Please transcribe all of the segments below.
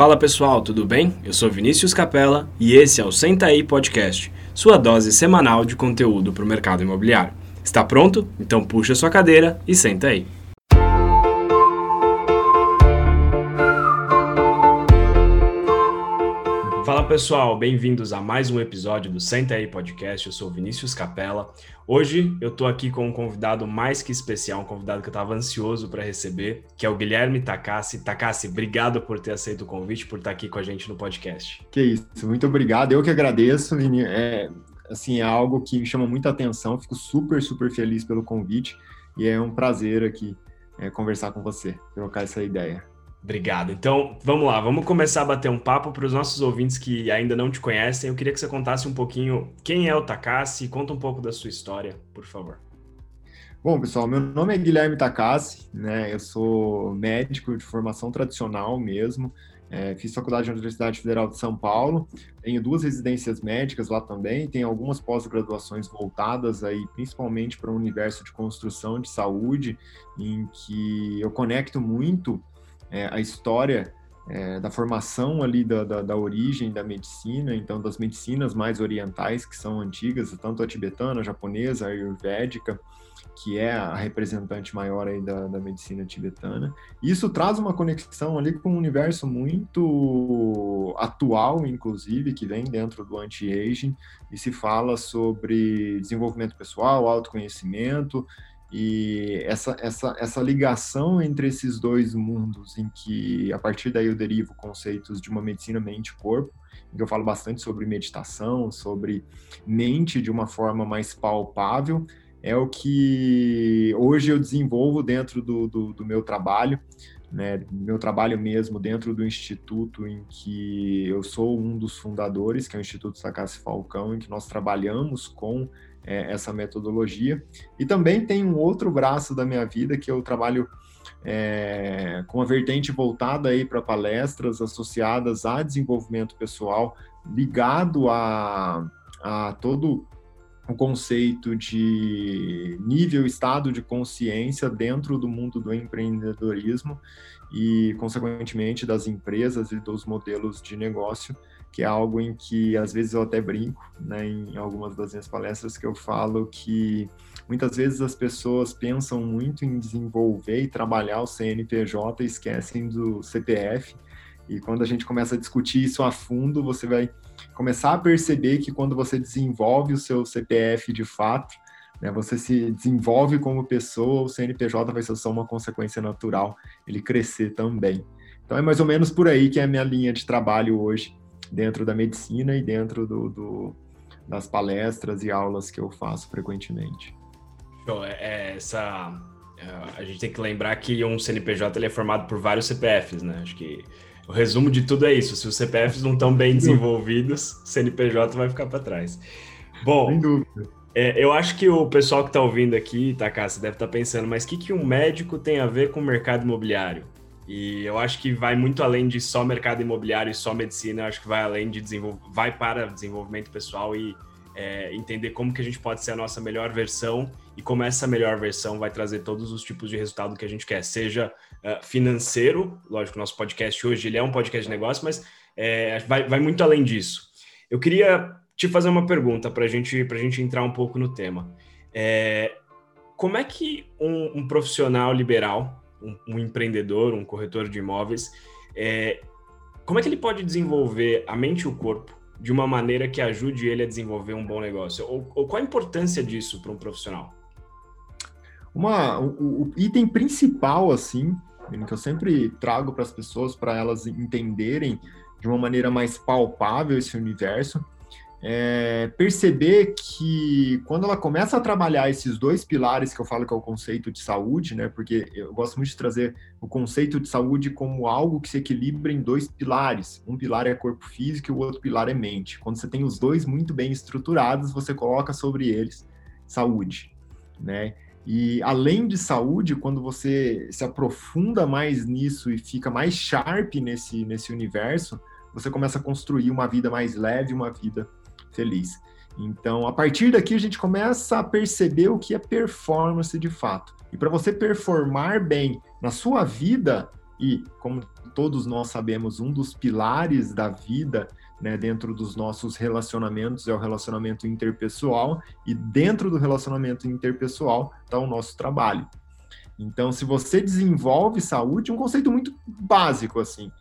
Fala pessoal, tudo bem? Eu sou Vinícius Capella e esse é o Senta aí Podcast, sua dose semanal de conteúdo para o mercado imobiliário. Está pronto? Então puxa sua cadeira e senta aí. Pessoal, bem-vindos a mais um episódio do Senta aí Podcast. Eu sou Vinícius Capella. Hoje eu tô aqui com um convidado mais que especial, um convidado que eu estava ansioso para receber, que é o Guilherme Takassi. Takassi, obrigado por ter aceito o convite, por estar aqui com a gente no podcast. Que isso, muito obrigado. Eu que agradeço. É, assim, é algo que me chama muita atenção. Fico super, super feliz pelo convite e é um prazer aqui é, conversar com você, trocar essa ideia. Obrigado. Então, vamos lá, vamos começar a bater um papo para os nossos ouvintes que ainda não te conhecem. Eu queria que você contasse um pouquinho quem é o Takassi, conta um pouco da sua história, por favor. Bom, pessoal, meu nome é Guilherme Takassi, né? Eu sou médico de formação tradicional mesmo. É, fiz faculdade na Universidade Federal de São Paulo, tenho duas residências médicas lá também, tenho algumas pós-graduações voltadas aí principalmente para o universo de construção de saúde, em que eu conecto muito é, a história é, da formação ali da, da, da, origem da medicina, então das medicinas mais orientais que são antigas, tanto a tibetana, a japonesa, a ayurvédica, que é a representante maior aí da, da medicina tibetana. Isso traz uma conexão ali com um universo muito atual, inclusive, que vem dentro do anti-aging e se fala sobre desenvolvimento pessoal, autoconhecimento e essa, essa, essa ligação entre esses dois mundos, em que a partir daí eu derivo conceitos de uma medicina mente-corpo, em que eu falo bastante sobre meditação, sobre mente de uma forma mais palpável, é o que hoje eu desenvolvo dentro do, do, do meu trabalho, né, meu trabalho mesmo dentro do instituto em que eu sou um dos fundadores, que é o Instituto Sacassi Falcão, em que nós trabalhamos com é, essa metodologia. E também tem um outro braço da minha vida que eu trabalho é, com a vertente voltada aí para palestras associadas a desenvolvimento pessoal, ligado a, a todo o conceito de nível, estado de consciência dentro do mundo do empreendedorismo e, consequentemente, das empresas e dos modelos de negócio que é algo em que às vezes eu até brinco, né, em algumas das minhas palestras que eu falo que muitas vezes as pessoas pensam muito em desenvolver e trabalhar o CNPJ e esquecem do CPF. E quando a gente começa a discutir isso a fundo, você vai começar a perceber que quando você desenvolve o seu CPF de fato, né, você se desenvolve como pessoa, o CNPJ vai ser só uma consequência natural, ele crescer também. Então é mais ou menos por aí que é a minha linha de trabalho hoje dentro da medicina e dentro do, do das palestras e aulas que eu faço frequentemente. Show. É, é, essa, é, a gente tem que lembrar que um CNPJ ele é formado por vários CPFs, né? Acho que o resumo de tudo é isso. Se os CPFs não estão bem desenvolvidos, CNPJ vai ficar para trás. Bom, Sem dúvida. É, eu acho que o pessoal que está ouvindo aqui, tá, Cássia, deve estar tá pensando, mas o que, que um médico tem a ver com o mercado imobiliário? E eu acho que vai muito além de só mercado imobiliário e só medicina, eu acho que vai além de desenvolver, vai para desenvolvimento pessoal e é, entender como que a gente pode ser a nossa melhor versão e como essa melhor versão vai trazer todos os tipos de resultado que a gente quer, seja uh, financeiro, lógico, nosso podcast hoje ele é um podcast de negócio, mas é, vai, vai muito além disso. Eu queria te fazer uma pergunta para gente, a gente entrar um pouco no tema. É, como é que um, um profissional liberal um, um empreendedor, um corretor de imóveis, é, como é que ele pode desenvolver a mente e o corpo de uma maneira que ajude ele a desenvolver um bom negócio? Ou, ou qual a importância disso para um profissional? Uma, o, o, item principal, assim, que eu sempre trago para as pessoas, para elas entenderem de uma maneira mais palpável esse universo, é, perceber que quando ela começa a trabalhar esses dois pilares que eu falo que é o conceito de saúde, né? Porque eu gosto muito de trazer o conceito de saúde como algo que se equilibra em dois pilares. Um pilar é corpo físico e o outro pilar é mente. Quando você tem os dois muito bem estruturados, você coloca sobre eles saúde, né? E além de saúde, quando você se aprofunda mais nisso e fica mais sharp nesse, nesse universo, você começa a construir uma vida mais leve, uma vida feliz. Então, a partir daqui, a gente começa a perceber o que é performance de fato. E para você performar bem na sua vida, E, como todos nós sabemos, um dos pilares da vida né, dentro dos nossos relacionamentos é o relacionamento interpessoal, e dentro do relacionamento interpessoal está o nosso trabalho. Então, se você desenvolve saúde, um conceito muito básico assim.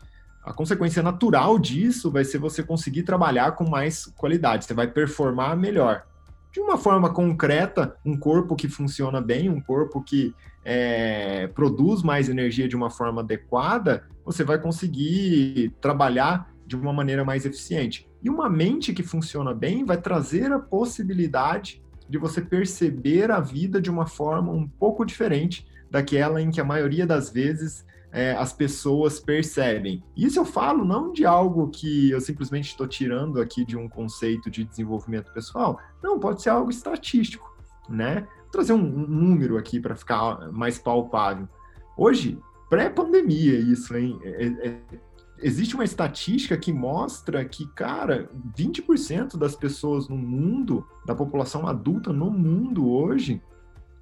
A consequência natural disso vai ser você conseguir trabalhar com mais qualidade, você vai performar melhor. De uma forma concreta, um corpo que funciona bem, um corpo que é, produz mais energia de uma forma adequada, você vai conseguir trabalhar de uma maneira mais eficiente. E uma mente que funciona bem vai trazer a possibilidade de você perceber a vida de uma forma um pouco diferente daquela em que a maioria das vezes é, as pessoas percebem. Isso eu falo não de algo que eu simplesmente estou tirando aqui de um conceito de desenvolvimento pessoal. Não, pode ser algo estatístico, né? Vou trazer um, um número aqui para ficar mais palpável. Hoje, pré-pandemia, isso, hein? É, é, existe uma estatística que mostra que, cara, 20% das pessoas no mundo, da população adulta no mundo hoje,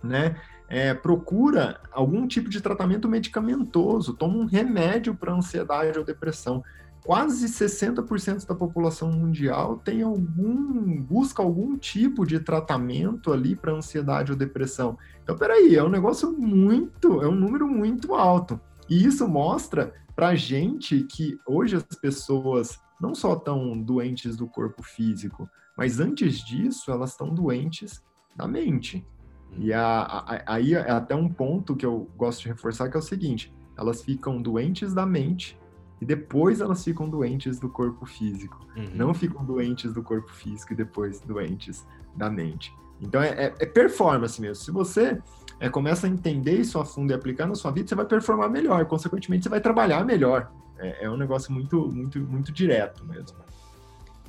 né, é, procura algum tipo de tratamento medicamentoso, toma um remédio para ansiedade ou depressão. Quase 60% da população mundial tem algum, busca algum tipo de tratamento ali para ansiedade ou depressão. Então, peraí, é um negócio muito, é um número muito alto. E isso mostra para gente que hoje as pessoas não só estão doentes do corpo físico, mas antes disso elas estão doentes da mente. E a, a, aí é até um ponto que eu gosto de reforçar que é o seguinte: elas ficam doentes da mente e depois elas ficam doentes do corpo físico. Uhum. Não ficam doentes do corpo físico e depois doentes da mente. Então é, é, é performance mesmo. Se você é, começa a entender isso a fundo e aplicar na sua vida, você vai performar melhor. Consequentemente, você vai trabalhar melhor. É, é um negócio muito, muito, muito direto mesmo.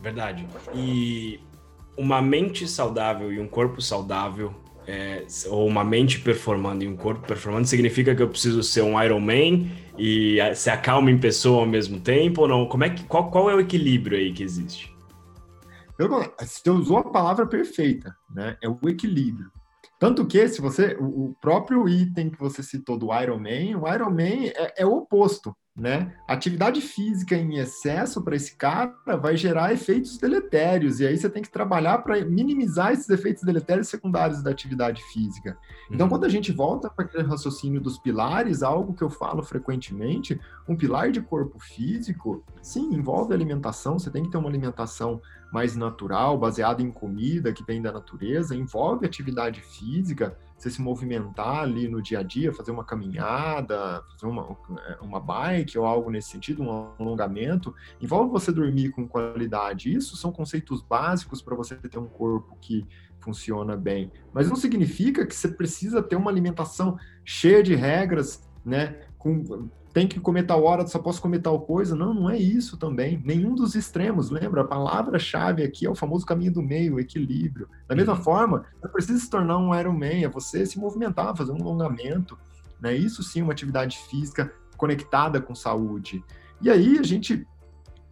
Verdade. E uma mente saudável e um corpo saudável é, ou uma mente performando e um corpo performando, significa que eu preciso ser um Iron Man e se acalma em pessoa ao mesmo tempo ou não? Como é que, qual, qual é o equilíbrio aí que existe? Você usou a palavra perfeita, né? É o equilíbrio. Tanto que, se você, o próprio item que você citou do Iron Man, o Iron Man é, é o oposto né? Atividade física em excesso para esse cara vai gerar efeitos deletérios, e aí você tem que trabalhar para minimizar esses efeitos deletérios secundários da atividade física. Então, uhum. quando a gente volta para aquele raciocínio dos pilares, algo que eu falo frequentemente, um pilar de corpo físico, sim, envolve alimentação, você tem que ter uma alimentação mais natural, baseada em comida que vem da natureza, envolve atividade física, você se movimentar ali no dia a dia, fazer uma caminhada, fazer uma, é, uma bike ou algo nesse sentido, um alongamento, envolve você dormir com qualidade. Isso são conceitos básicos para você ter um corpo que funciona bem. Mas não significa que você precisa ter uma alimentação cheia de regras, né? Com tem que comer tal hora, só posso comer tal coisa. Não, não é isso também. Nenhum dos extremos. Lembra? A palavra-chave aqui é o famoso caminho do meio, o equilíbrio. Da mesma uhum. forma, não precisa se tornar um Ironman, é você se movimentar, fazer um alongamento. Né? Isso sim, uma atividade física conectada com saúde. E aí a gente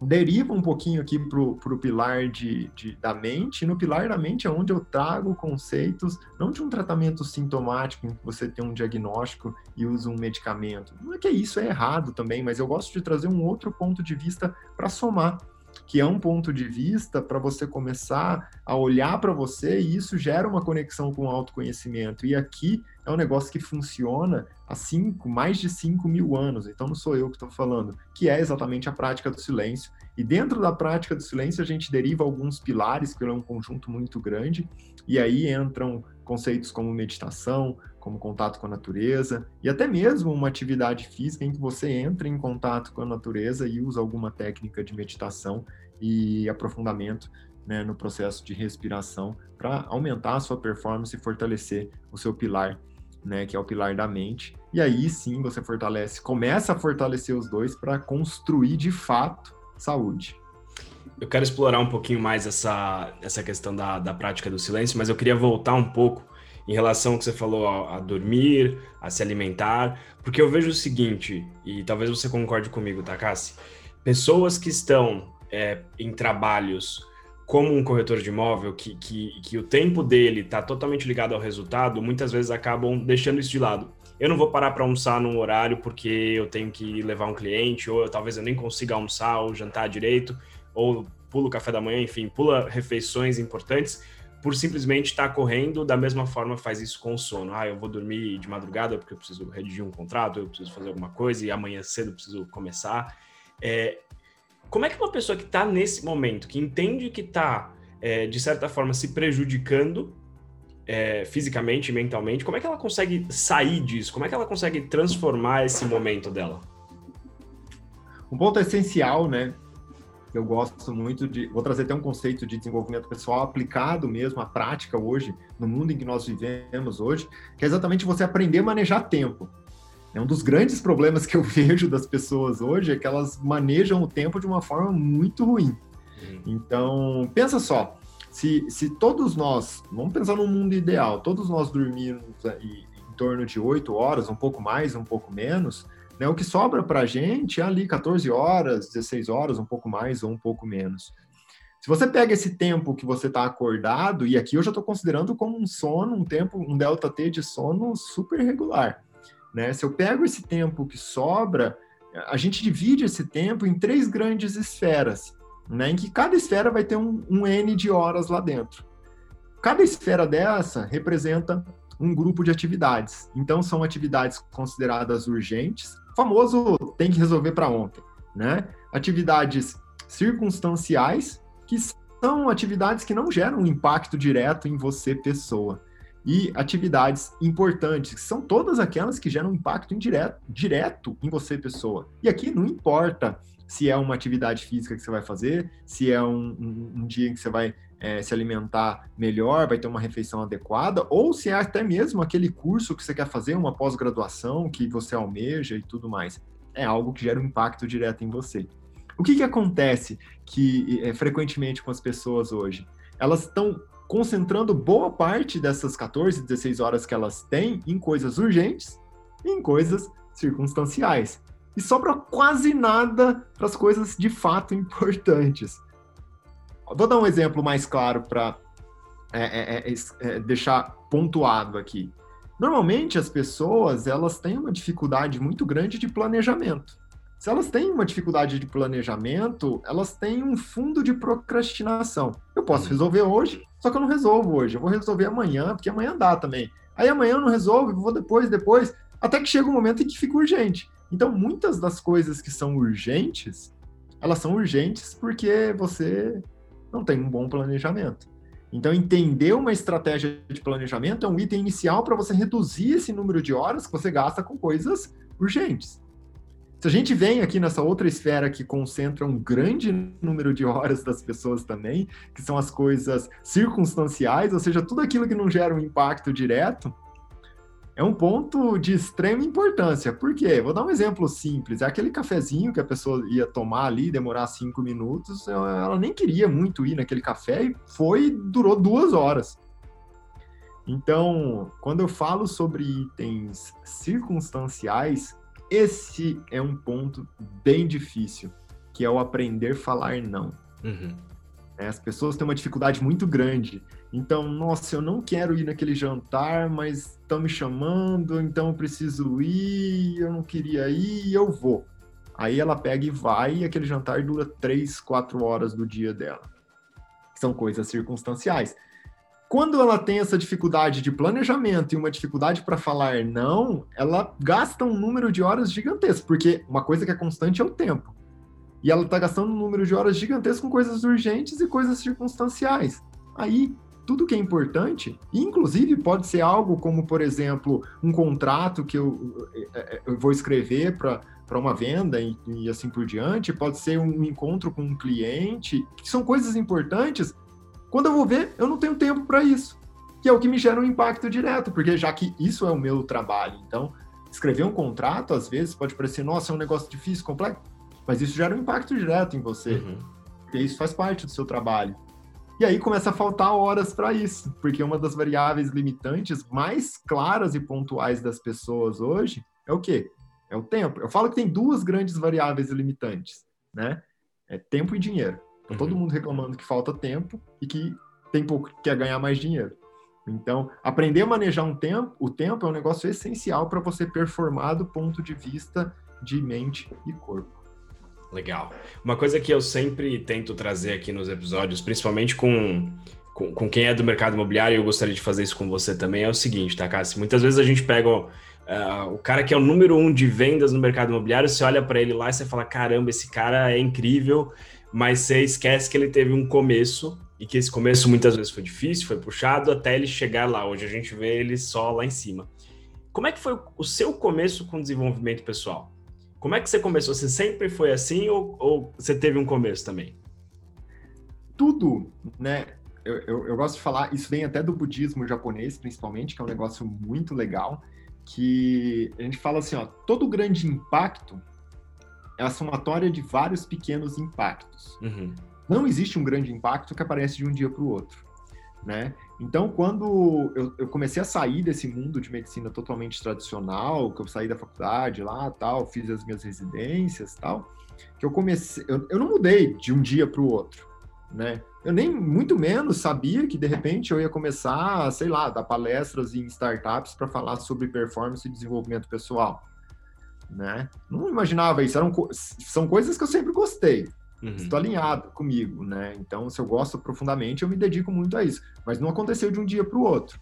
deriva um pouquinho aqui para o pilar de, de, da mente, e no pilar da mente é onde eu trago conceitos, não de um tratamento sintomático, em que você tem um diagnóstico e usa um medicamento. Não é que isso é errado também, mas eu gosto de trazer um outro ponto de vista para somar que é um ponto de vista para você começar a olhar para você e isso gera uma conexão com o autoconhecimento. E aqui é um negócio que funciona há cinco, mais de 5 mil anos, então não sou eu que estou falando, que é exatamente a prática do silêncio. E dentro da prática do silêncio, a gente deriva alguns pilares, que é um conjunto muito grande, e aí entram conceitos como meditação, como contato com a natureza, e até mesmo uma atividade física em que você entra em contato com a natureza e usa alguma técnica de meditação e aprofundamento né, no processo de respiração para aumentar a sua performance e fortalecer o seu pilar, né, que é o pilar da mente. E aí sim você fortalece, começa a fortalecer os dois para construir de fato saúde. Eu quero explorar um pouquinho mais essa, essa questão da, da prática do silêncio, mas eu queria voltar um pouco em relação ao que você falou a, a, dormir, a se alimentar, porque eu vejo o seguinte, e talvez você concorde comigo, Takassi, pessoas que estão é, em trabalhos como um corretor de imóvel, que, que, que o tempo dele está totalmente ligado ao resultado, muitas vezes acabam deixando isso de lado eu não vou parar para almoçar num horário porque eu tenho que levar um cliente, ou eu, talvez eu nem consiga almoçar ou jantar direito, ou pulo o café da manhã, enfim, pula refeições importantes por simplesmente estar tá correndo, da mesma forma faz isso com o sono. Ah, eu vou dormir de madrugada porque eu preciso redigir um contrato, eu preciso fazer alguma coisa e amanhã cedo eu preciso começar. É, como é que uma pessoa que está nesse momento, que entende que está, é, de certa forma, se prejudicando é, fisicamente mentalmente, como é que ela consegue sair disso? Como é que ela consegue transformar esse momento dela? Um ponto essencial, né, eu gosto muito de. Vou trazer até um conceito de desenvolvimento pessoal aplicado mesmo à prática hoje, no mundo em que nós vivemos hoje, que é exatamente você aprender a manejar tempo. É um dos grandes problemas que eu vejo das pessoas hoje é que elas manejam o tempo de uma forma muito ruim. Uhum. Então, pensa só, se, se todos nós, vamos pensar no mundo ideal, todos nós dormirmos em torno de 8 horas, um pouco mais, um pouco menos, né? O que sobra para a gente é ali 14 horas, 16 horas, um pouco mais ou um pouco menos. Se você pega esse tempo que você está acordado, e aqui eu já estou considerando como um sono, um tempo, um delta T de sono super regular. Né? Se eu pego esse tempo que sobra, a gente divide esse tempo em três grandes esferas, né? em que cada esfera vai ter um, um N de horas lá dentro. Cada esfera dessa representa um grupo de atividades. Então, são atividades consideradas urgentes, famoso tem que resolver para ontem, né? Atividades circunstanciais, que são atividades que não geram impacto direto em você, pessoa. E atividades importantes, que são todas aquelas que geram impacto indireto, direto em você, pessoa. E aqui não importa se é uma atividade física que você vai fazer, se é um, um, um dia que você vai é, se alimentar melhor, vai ter uma refeição adequada, ou se é até mesmo aquele curso que você quer fazer, uma pós-graduação que você almeja e tudo mais. É algo que gera um impacto direto em você. O que, que acontece que é, frequentemente com as pessoas hoje? Elas estão concentrando boa parte dessas 14, 16 horas que elas têm em coisas urgentes e em coisas circunstanciais. E sobra quase nada para as coisas de fato importantes. Vou dar um exemplo mais claro para é, é, é, é, deixar pontuado aqui. Normalmente as pessoas elas têm uma dificuldade muito grande de planejamento. Se elas têm uma dificuldade de planejamento, elas têm um fundo de procrastinação. Eu posso uhum. resolver hoje, só que eu não resolvo hoje. Eu vou resolver amanhã, porque amanhã dá também. Aí amanhã eu não resolvo, vou depois, depois, até que chega um momento em que fica urgente. Então, muitas das coisas que são urgentes, elas são urgentes porque você não tem um bom planejamento. Então, entender uma estratégia de planejamento é um item inicial para você reduzir esse número de horas que você gasta com coisas urgentes. Se a gente vem aqui nessa outra esfera que concentra um grande número de horas das pessoas também, que são as coisas circunstanciais, ou seja, tudo aquilo que não gera um impacto direto, é um ponto de extrema importância. Por quê? Vou dar um exemplo simples. É aquele cafezinho que a pessoa ia tomar ali, demorar cinco minutos, ela nem queria muito ir naquele café e foi, durou duas horas. Então, quando eu falo sobre itens circunstanciais, esse é um ponto bem difícil, que é o aprender a falar não. Uhum. É, as pessoas têm uma dificuldade muito grande então, nossa, eu não quero ir naquele jantar, mas estão me chamando, então eu preciso ir, eu não queria ir, eu vou. Aí ela pega e vai, e aquele jantar dura três, quatro horas do dia dela. São coisas circunstanciais. Quando ela tem essa dificuldade de planejamento e uma dificuldade para falar não, ela gasta um número de horas gigantesco, porque uma coisa que é constante é o tempo. E ela está gastando um número de horas gigantesco com coisas urgentes e coisas circunstanciais. Aí tudo que é importante, inclusive pode ser algo como, por exemplo, um contrato que eu, é, é, eu vou escrever para para uma venda e, e, assim por diante, pode ser um encontro com um cliente, que são coisas importantes. Quando eu vou ver, eu não tenho tempo para isso, que é o que me gera um impacto direto, porque já que isso é o meu trabalho, então escrever um contrato às vezes pode parecer, nossa, é um negócio difícil, complexo, mas isso gera um impacto direto em você, uhum. porque isso faz parte do seu trabalho. E aí começa a faltar horas para isso, porque uma das variáveis limitantes mais claras e pontuais das pessoas hoje é o quê? É o tempo. Eu falo que tem duas grandes variáveis limitantes, né? É tempo e dinheiro. Então, uhum. todo mundo reclamando que falta tempo e que tem pouco quer ganhar mais dinheiro. Então, aprender a manejar um tempo, o tempo é um negócio essencial para você performar do ponto de vista de mente e corpo. Legal. Uma coisa que eu sempre tento trazer aqui nos episódios, principalmente com, com, com quem é do mercado imobiliário, e eu gostaria de fazer isso com você também, é o seguinte, tá, Cássio? Muitas vezes a gente pega uh, o cara que é o número um de vendas no mercado imobiliário, você olha para ele lá e você fala: caramba, esse cara é incrível, mas você esquece que ele teve um começo e que esse começo muitas vezes foi difícil, foi puxado até ele chegar lá. Hoje a gente vê ele só lá em cima. Como é que foi o seu começo com desenvolvimento pessoal? Como é que você começou? Você sempre foi assim ou, ou você teve um começo também? Tudo, né? Eu, eu, eu, gosto de falar, isso vem até do budismo japonês, principalmente, que é um negócio muito legal, que a gente fala assim, ó, todo grande impacto é a somatória de vários pequenos impactos. Uhum não existe um grande impacto que aparece de um dia para o outro, né? Então, quando eu, eu, comecei a sair desse mundo de medicina totalmente tradicional, que eu saí da faculdade lá, tal, fiz as minhas residências, tal, que eu comecei, eu, eu não mudei de um dia para o outro, né? Eu nem muito menos sabia que de repente eu ia começar, sei lá, dar palestras em startups para falar sobre performance e desenvolvimento pessoal, né? Não imaginava isso, eram são coisas que eu sempre gostei, Uhum. Estou alinhado comigo, né? Então, se eu gosto profundamente, eu me dedico muito a isso. Mas não aconteceu de um dia para o outro.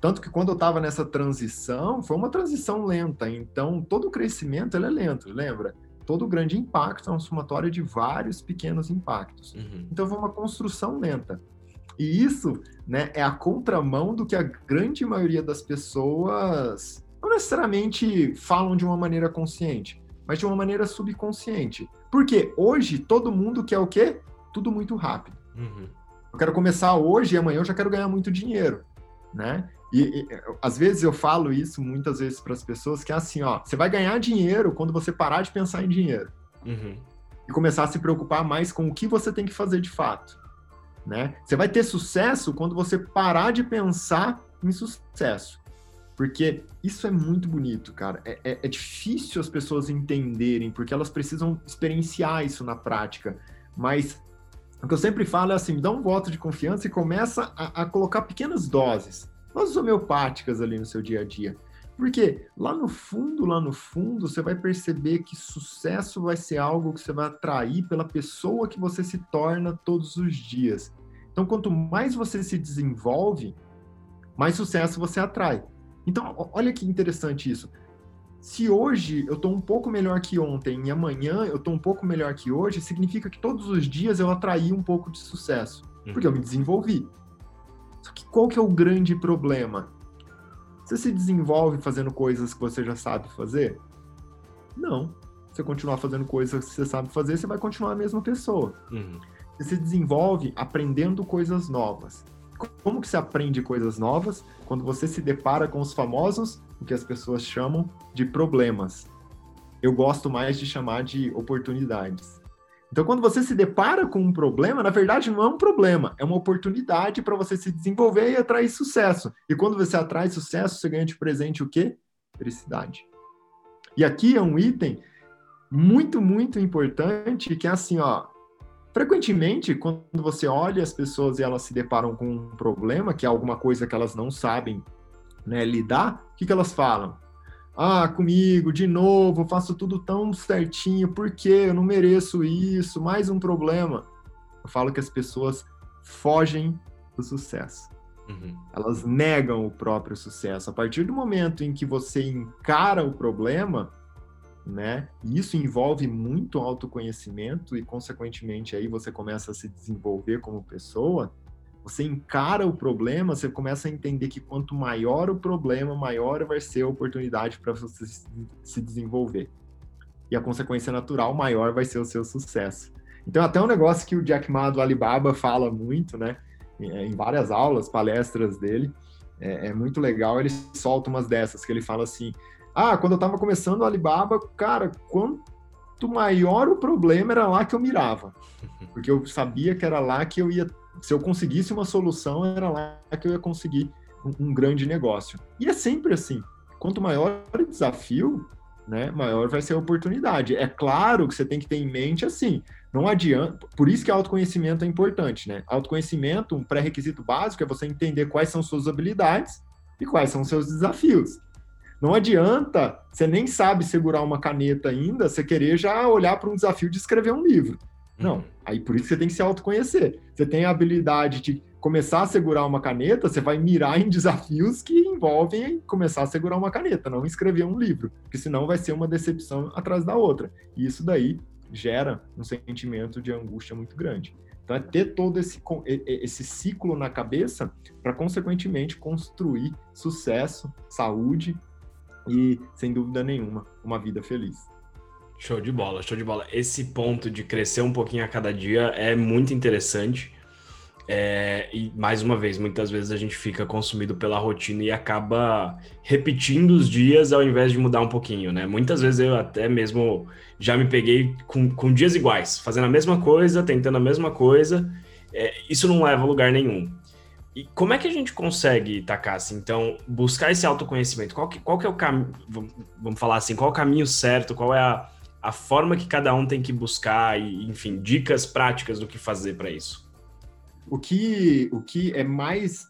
Tanto que quando eu estava nessa transição, foi uma transição lenta. Então, todo o crescimento ele é lento, lembra? Todo grande impacto é uma somatória de vários pequenos impactos. Uhum. Então, foi uma construção lenta. E isso né, é a contramão do que a grande maioria das pessoas não necessariamente falam de uma maneira consciente mas de uma maneira subconsciente. Porque hoje todo mundo quer o quê? Tudo muito rápido. Uhum. Eu quero começar hoje e amanhã eu já quero ganhar muito dinheiro, né? E, e às vezes eu falo isso muitas vezes para as pessoas que é assim, ó, você vai ganhar dinheiro quando você parar de pensar em dinheiro uhum. e começar a se preocupar mais com o que você tem que fazer de fato, né? Você vai ter sucesso quando você parar de pensar em sucesso porque isso é muito bonito, cara. É, é, é, difícil as pessoas entenderem, porque elas precisam experienciar isso na prática. Mas o que eu sempre falo é assim: dá um voto de confiança e começa a, a colocar pequenas doses, doses homeopáticas ali no seu dia a dia. Porque lá no fundo, lá no fundo, você vai perceber que sucesso vai ser algo que você vai atrair pela pessoa que você se torna todos os dias. Então, quanto mais você se desenvolve, mais sucesso você atrai. Então, olha que interessante isso. Se hoje eu estou um pouco melhor que ontem e amanhã eu estou um pouco melhor que hoje, significa que todos os dias eu atraí um pouco de sucesso, uhum. porque eu me desenvolvi. Só que qual que é o grande problema? Você se desenvolve fazendo coisas que você já sabe fazer? Não. Você continuar fazendo coisas que você sabe fazer, você vai continuar a mesma pessoa. Uhum. Você se desenvolve aprendendo coisas novas. Como que se aprende coisas novas? Quando você se depara com os famosos, o que as pessoas chamam de problemas. Eu gosto mais de chamar de oportunidades. Então, quando você se depara com um problema, na verdade não é um problema, é uma oportunidade para você se desenvolver e atrair sucesso. E quando você atrai sucesso, você ganha de presente o quê? Felicidade. E aqui é um item muito, muito importante que é assim, ó, Frequentemente, quando você olha as pessoas e elas se deparam com um problema, que é alguma coisa que elas não sabem né, lidar, o que, que elas falam? Ah, comigo, de novo, faço tudo tão certinho, por quê? Eu não mereço isso, mais um problema. Eu falo que as pessoas fogem do sucesso. Uhum. Elas negam o próprio sucesso. A partir do momento em que você encara o problema, né? E isso envolve muito autoconhecimento e, consequentemente, aí você começa a se desenvolver como pessoa. Você encara o problema, você começa a entender que quanto maior o problema, maior vai ser a oportunidade para você se desenvolver. E a consequência natural, maior vai ser o seu sucesso. Então, até um negócio que o Jack Ma do Alibaba fala muito, né? Em várias aulas, palestras dele, é, é muito legal. Ele solta umas dessas, que ele fala assim: ah, quando eu estava começando o Alibaba, cara, quanto maior o problema era lá que eu mirava. Porque eu sabia que era lá que eu ia, se eu conseguisse uma solução, era lá que eu ia conseguir um, um grande negócio. E é sempre assim. Quanto maior o desafio, né, maior vai ser a oportunidade. É claro que você tem que ter em mente assim, Não adianta. Por isso que autoconhecimento é importante, né? Autoconhecimento, um pré-requisito básico é você entender quais são suas habilidades e quais são seus desafios. Não adianta, você nem sabe segurar uma caneta ainda, você querer já olhar para um desafio de escrever um livro. Não, uhum. aí por isso você tem que se autoconhecer. Você tem a habilidade de começar a segurar uma caneta, você vai mirar em desafios que envolvem começar a segurar uma caneta, não escrever um livro, porque senão vai ser uma decepção atrás da outra. E isso daí gera um sentimento de angústia muito grande. Então, é ter todo esse, esse ciclo na cabeça para, consequentemente, construir sucesso, saúde e, sem dúvida nenhuma, uma vida feliz. Show de bola, show de bola. Esse ponto de crescer um pouquinho a cada dia é muito interessante. É, e mais uma vez, muitas vezes a gente fica consumido pela rotina e acaba repetindo os dias ao invés de mudar um pouquinho, né? Muitas vezes eu até mesmo já me peguei com, com dias iguais, fazendo a mesma coisa, tentando a mesma coisa. É, isso não leva a lugar nenhum. E como é que a gente consegue, Takassi, então, buscar esse autoconhecimento? Qual que, qual que é o caminho, vamos falar assim, qual o caminho certo, qual é a, a forma que cada um tem que buscar e, enfim, dicas práticas do que fazer para isso? O que, o que é mais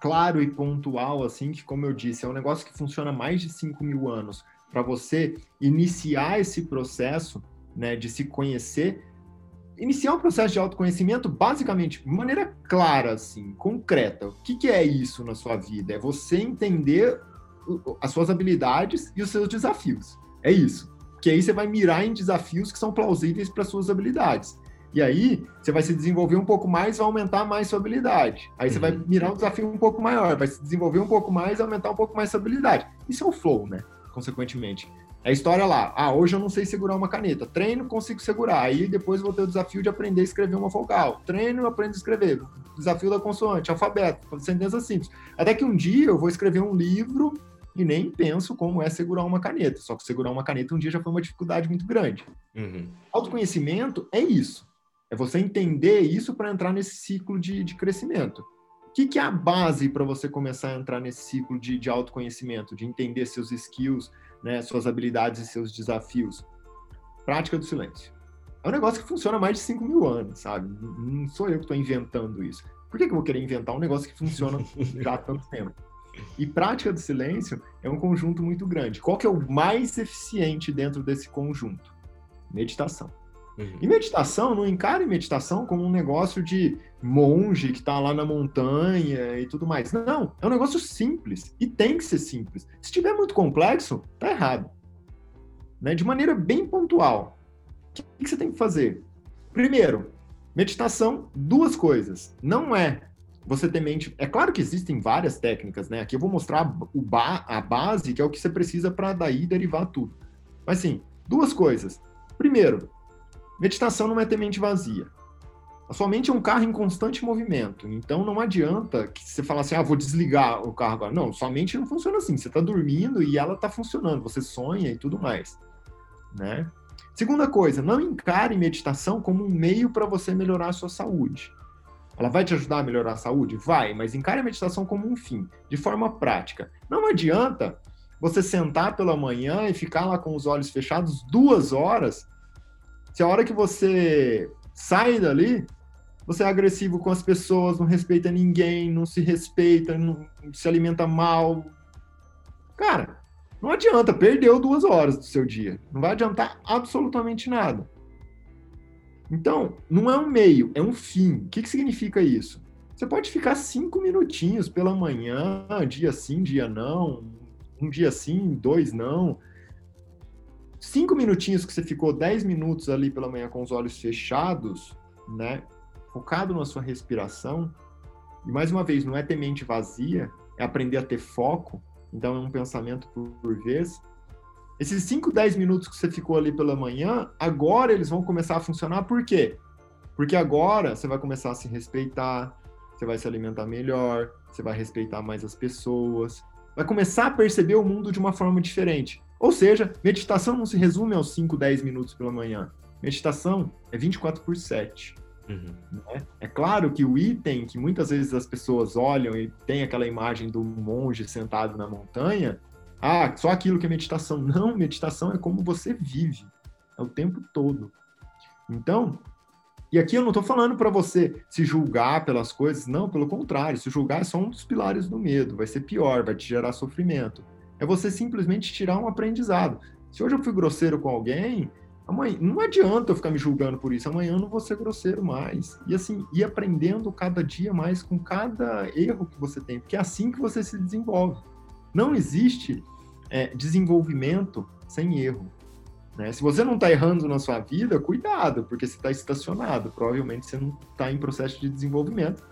claro e pontual, assim, que como eu disse, é um negócio que funciona há mais de 5 mil anos. Para você iniciar esse processo né, de se conhecer, iniciar um processo de autoconhecimento, basicamente, de maneira clara, assim, concreta. O que, que é isso na sua vida? É você entender as suas habilidades e os seus desafios. É isso. Que aí você vai mirar em desafios que são plausíveis para suas habilidades. E aí, você vai se desenvolver um pouco mais, vai aumentar mais sua habilidade. Aí você vai uhum. mirar um desafio um pouco maior, vai se desenvolver um pouco mais, aumentar um pouco mais sua habilidade. Isso é o flow, né? Consequentemente. É a história lá. Ah, hoje eu não sei segurar uma caneta. Treino, consigo segurar. Aí depois vou ter o desafio de aprender a escrever uma vogal. Treino, aprendo a escrever. Desafio da consoante, alfabeto, sentença simples. Até que um dia eu vou escrever um livro e nem penso como é segurar uma caneta. Só que segurar uma caneta um dia já foi uma dificuldade muito grande. Uhum. Autoconhecimento é isso. É você entender isso para entrar nesse ciclo de, de crescimento. O que, que é a base para você começar a entrar nesse ciclo de, de autoconhecimento, de entender seus skills, né, suas habilidades e seus desafios? Prática do silêncio. É um negócio que funciona há mais de 5 mil anos, sabe? Não sou eu que estou inventando isso. Por que, que eu vou querer inventar um negócio que funciona já há tanto tempo? E prática do silêncio é um conjunto muito grande. Qual que é o mais eficiente dentro desse conjunto? Meditação. Uhum. E meditação, não encare meditação como um negócio de monge que está lá na montanha e tudo mais. Não, é um negócio simples e tem que ser simples. Se estiver muito complexo, tá errado. Né? De maneira bem pontual. O que, que você tem que fazer? Primeiro, meditação, duas coisas. Não é você ter mente. É claro que existem várias técnicas, né? Aqui eu vou mostrar o ba... a base, que é o que você precisa para daí derivar tudo. Mas sim, duas coisas. Primeiro, Meditação não é ter mente vazia. A sua mente é um carro em constante movimento. Então não adianta que você falar assim, ah, vou desligar o carro agora. Não, sua mente não funciona assim. Você está dormindo e ela está funcionando. Você sonha e tudo mais. Né? Segunda coisa, não encare meditação como um meio para você melhorar a sua saúde. Ela vai te ajudar a melhorar a saúde? Vai, mas encare a meditação como um fim, de forma prática. Não adianta você sentar pela manhã e ficar lá com os olhos fechados duas horas se a hora que você sai dali, você é agressivo com as pessoas, não respeita ninguém, não se respeita, não se alimenta mal. Cara, não adianta, perdeu duas horas do seu dia. Não vai adiantar absolutamente nada. Então, não é um meio, é um fim. O que, que significa isso? Você pode ficar cinco minutinhos pela manhã, dia sim, dia não, um dia sim, dois não cinco minutinhos que você ficou dez minutos ali pela manhã com os olhos fechados, né? Focado na sua respiração. E mais uma vez, não é ter mente vazia, é aprender a ter foco. Então é um pensamento por, por vez. Esses 5, 10 minutos que você ficou ali pela manhã, agora eles vão começar a funcionar por quê? Porque agora você vai começar a se respeitar, você vai se alimentar melhor, você vai respeitar mais as pessoas, vai começar a perceber o mundo de uma forma diferente. Ou seja, meditação não se resume aos 5, 10 minutos pela manhã. Meditação é 24 por 7. Uhum. Né? É claro que o item que muitas vezes as pessoas olham e tem aquela imagem do monge sentado na montanha, ah, só aquilo que é meditação. Não, meditação é como você vive, é o tempo todo. Então, E aqui eu não estou falando para você se julgar pelas coisas, não, pelo contrário, se julgar é só um dos pilares do medo, vai ser pior, vai te gerar sofrimento. É você simplesmente tirar um aprendizado. Se hoje eu fui grosseiro com alguém, amanhã não adianta eu ficar me julgando por isso, amanhã eu não vou ser grosseiro mais. E assim, ir aprendendo cada dia mais com cada erro que você tem, porque é assim que você se desenvolve. Não existe é, desenvolvimento sem erro. Né? Se você não está errando na sua vida, cuidado, porque você está estacionado. Provavelmente você não está em processo de desenvolvimento.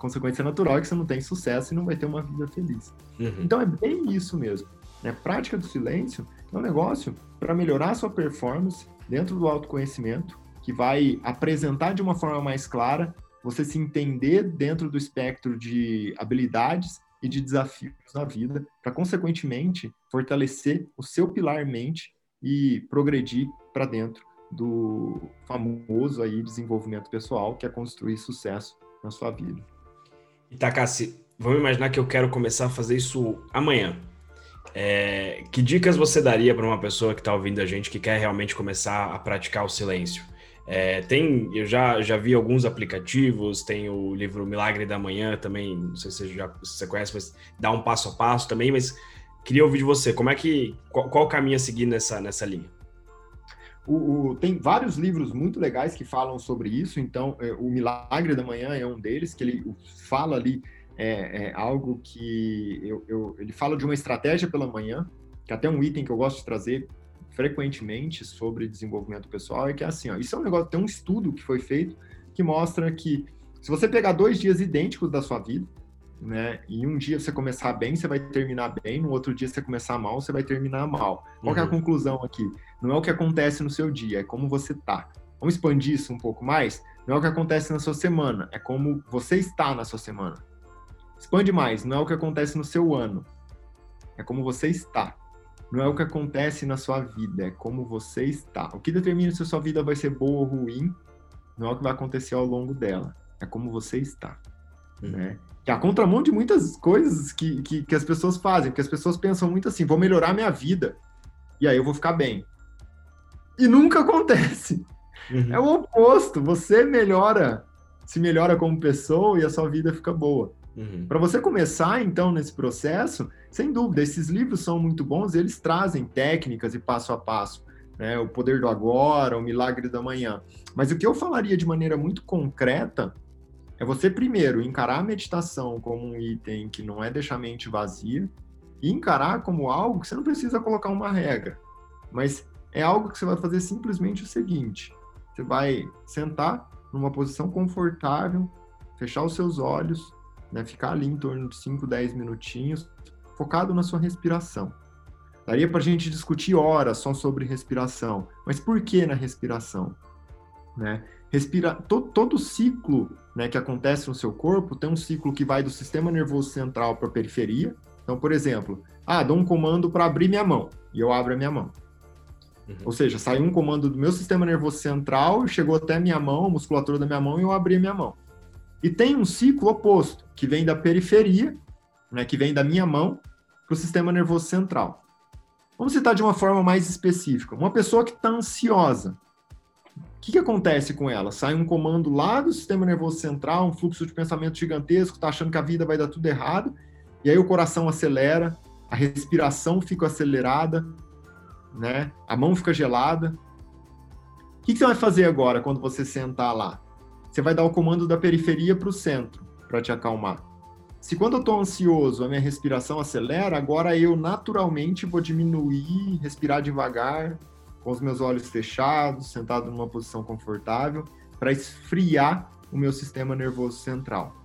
Consequência natural é que você não tem sucesso e não vai ter uma vida feliz. Uhum. Então é bem isso mesmo. Né? Prática do silêncio é um negócio para melhorar a sua performance dentro do autoconhecimento, que vai apresentar de uma forma mais clara você se entender dentro do espectro de habilidades e de desafios na vida, para consequentemente fortalecer o seu pilar mente e progredir para dentro do famoso aí desenvolvimento pessoal, que é construir sucesso na sua vida. Itakassi, vamos imaginar que eu quero começar a fazer isso amanhã. É, que dicas você daria para uma pessoa que está ouvindo a gente que quer realmente começar a praticar o silêncio? É, tem, eu já, já vi alguns aplicativos, tem o livro Milagre da Manhã também, não sei se você já se você conhece, mas dá um passo a passo também, mas Queria ouvir de você, como é que qual, qual o caminho a seguir nessa, nessa linha? O, o, tem vários livros muito legais que falam sobre isso. Então, é, o Milagre da Manhã é um deles que ele fala ali é, é algo que eu, eu, ele fala de uma estratégia pela manhã, que é até um item que eu gosto de trazer frequentemente sobre desenvolvimento pessoal é que é assim, ó, isso é um negócio, tem um estudo que foi feito que mostra que se você pegar dois dias idênticos da sua vida, né? E um dia você começar bem, você vai terminar bem, no outro dia você começar mal, você vai terminar mal. Qual uhum. é a uhum. conclusão aqui? Não é o que acontece no seu dia, é como você tá. Vamos expandir isso um pouco mais? Não é o que acontece na sua semana, é como você está na sua semana. Expande mais, não é o que acontece no seu ano, é como você está. Não é o que acontece na sua vida, é como você está. O que determina se a sua vida vai ser boa ou ruim, não é o que vai acontecer ao longo dela, é como você está. Uhum. Né? Que é a contramão de muitas coisas que, que, que, as pessoas fazem, porque as pessoas pensam muito assim, vou melhorar minha vida, e aí eu vou ficar bem. E nunca acontece. Uhum. É o oposto, você melhora, se melhora como pessoa e a sua vida fica boa. Uhum. Para você começar, então, nesse processo, sem dúvida, esses livros são muito bons, eles trazem técnicas e passo a passo. Né? O Poder do Agora, O Milagre da Manhã. Mas o que eu falaria de maneira muito concreta é você primeiro encarar a meditação como um item que não é deixar a mente vazia e encarar como algo que você não precisa colocar uma regra, mas é algo que você vai fazer simplesmente o seguinte: você vai sentar numa posição confortável, fechar os seus olhos, né, ficar ali em torno de 5, 10 minutinhos, focado na sua respiração. Daria para a gente discutir horas só sobre respiração, mas por que na respiração? Né? Respira, to, todo ciclo né, que acontece no seu corpo tem um ciclo que vai do sistema nervoso central para a periferia. Então, por exemplo, ah, dou um comando para abrir minha mão e eu abro a minha mão. Uhum. Ou seja, saiu um comando do meu sistema nervoso central, chegou até a minha mão, a musculatura da minha mão e eu abri a minha mão. E tem um ciclo oposto, que vem da periferia, né, que vem da minha mão para o sistema nervoso central. Vamos citar de uma forma mais específica. Uma pessoa que está ansiosa, o que, que acontece com ela? Sai um comando lá do sistema nervoso central, um fluxo de pensamento gigantesco, está achando que a vida vai dar tudo errado, e aí o coração acelera, a respiração fica acelerada, né? A mão fica gelada. O que, que você vai fazer agora quando você sentar lá? Você vai dar o comando da periferia para o centro para te acalmar. Se quando eu estou ansioso a minha respiração acelera, agora eu naturalmente vou diminuir, respirar devagar, com os meus olhos fechados, sentado numa posição confortável, para esfriar o meu sistema nervoso central.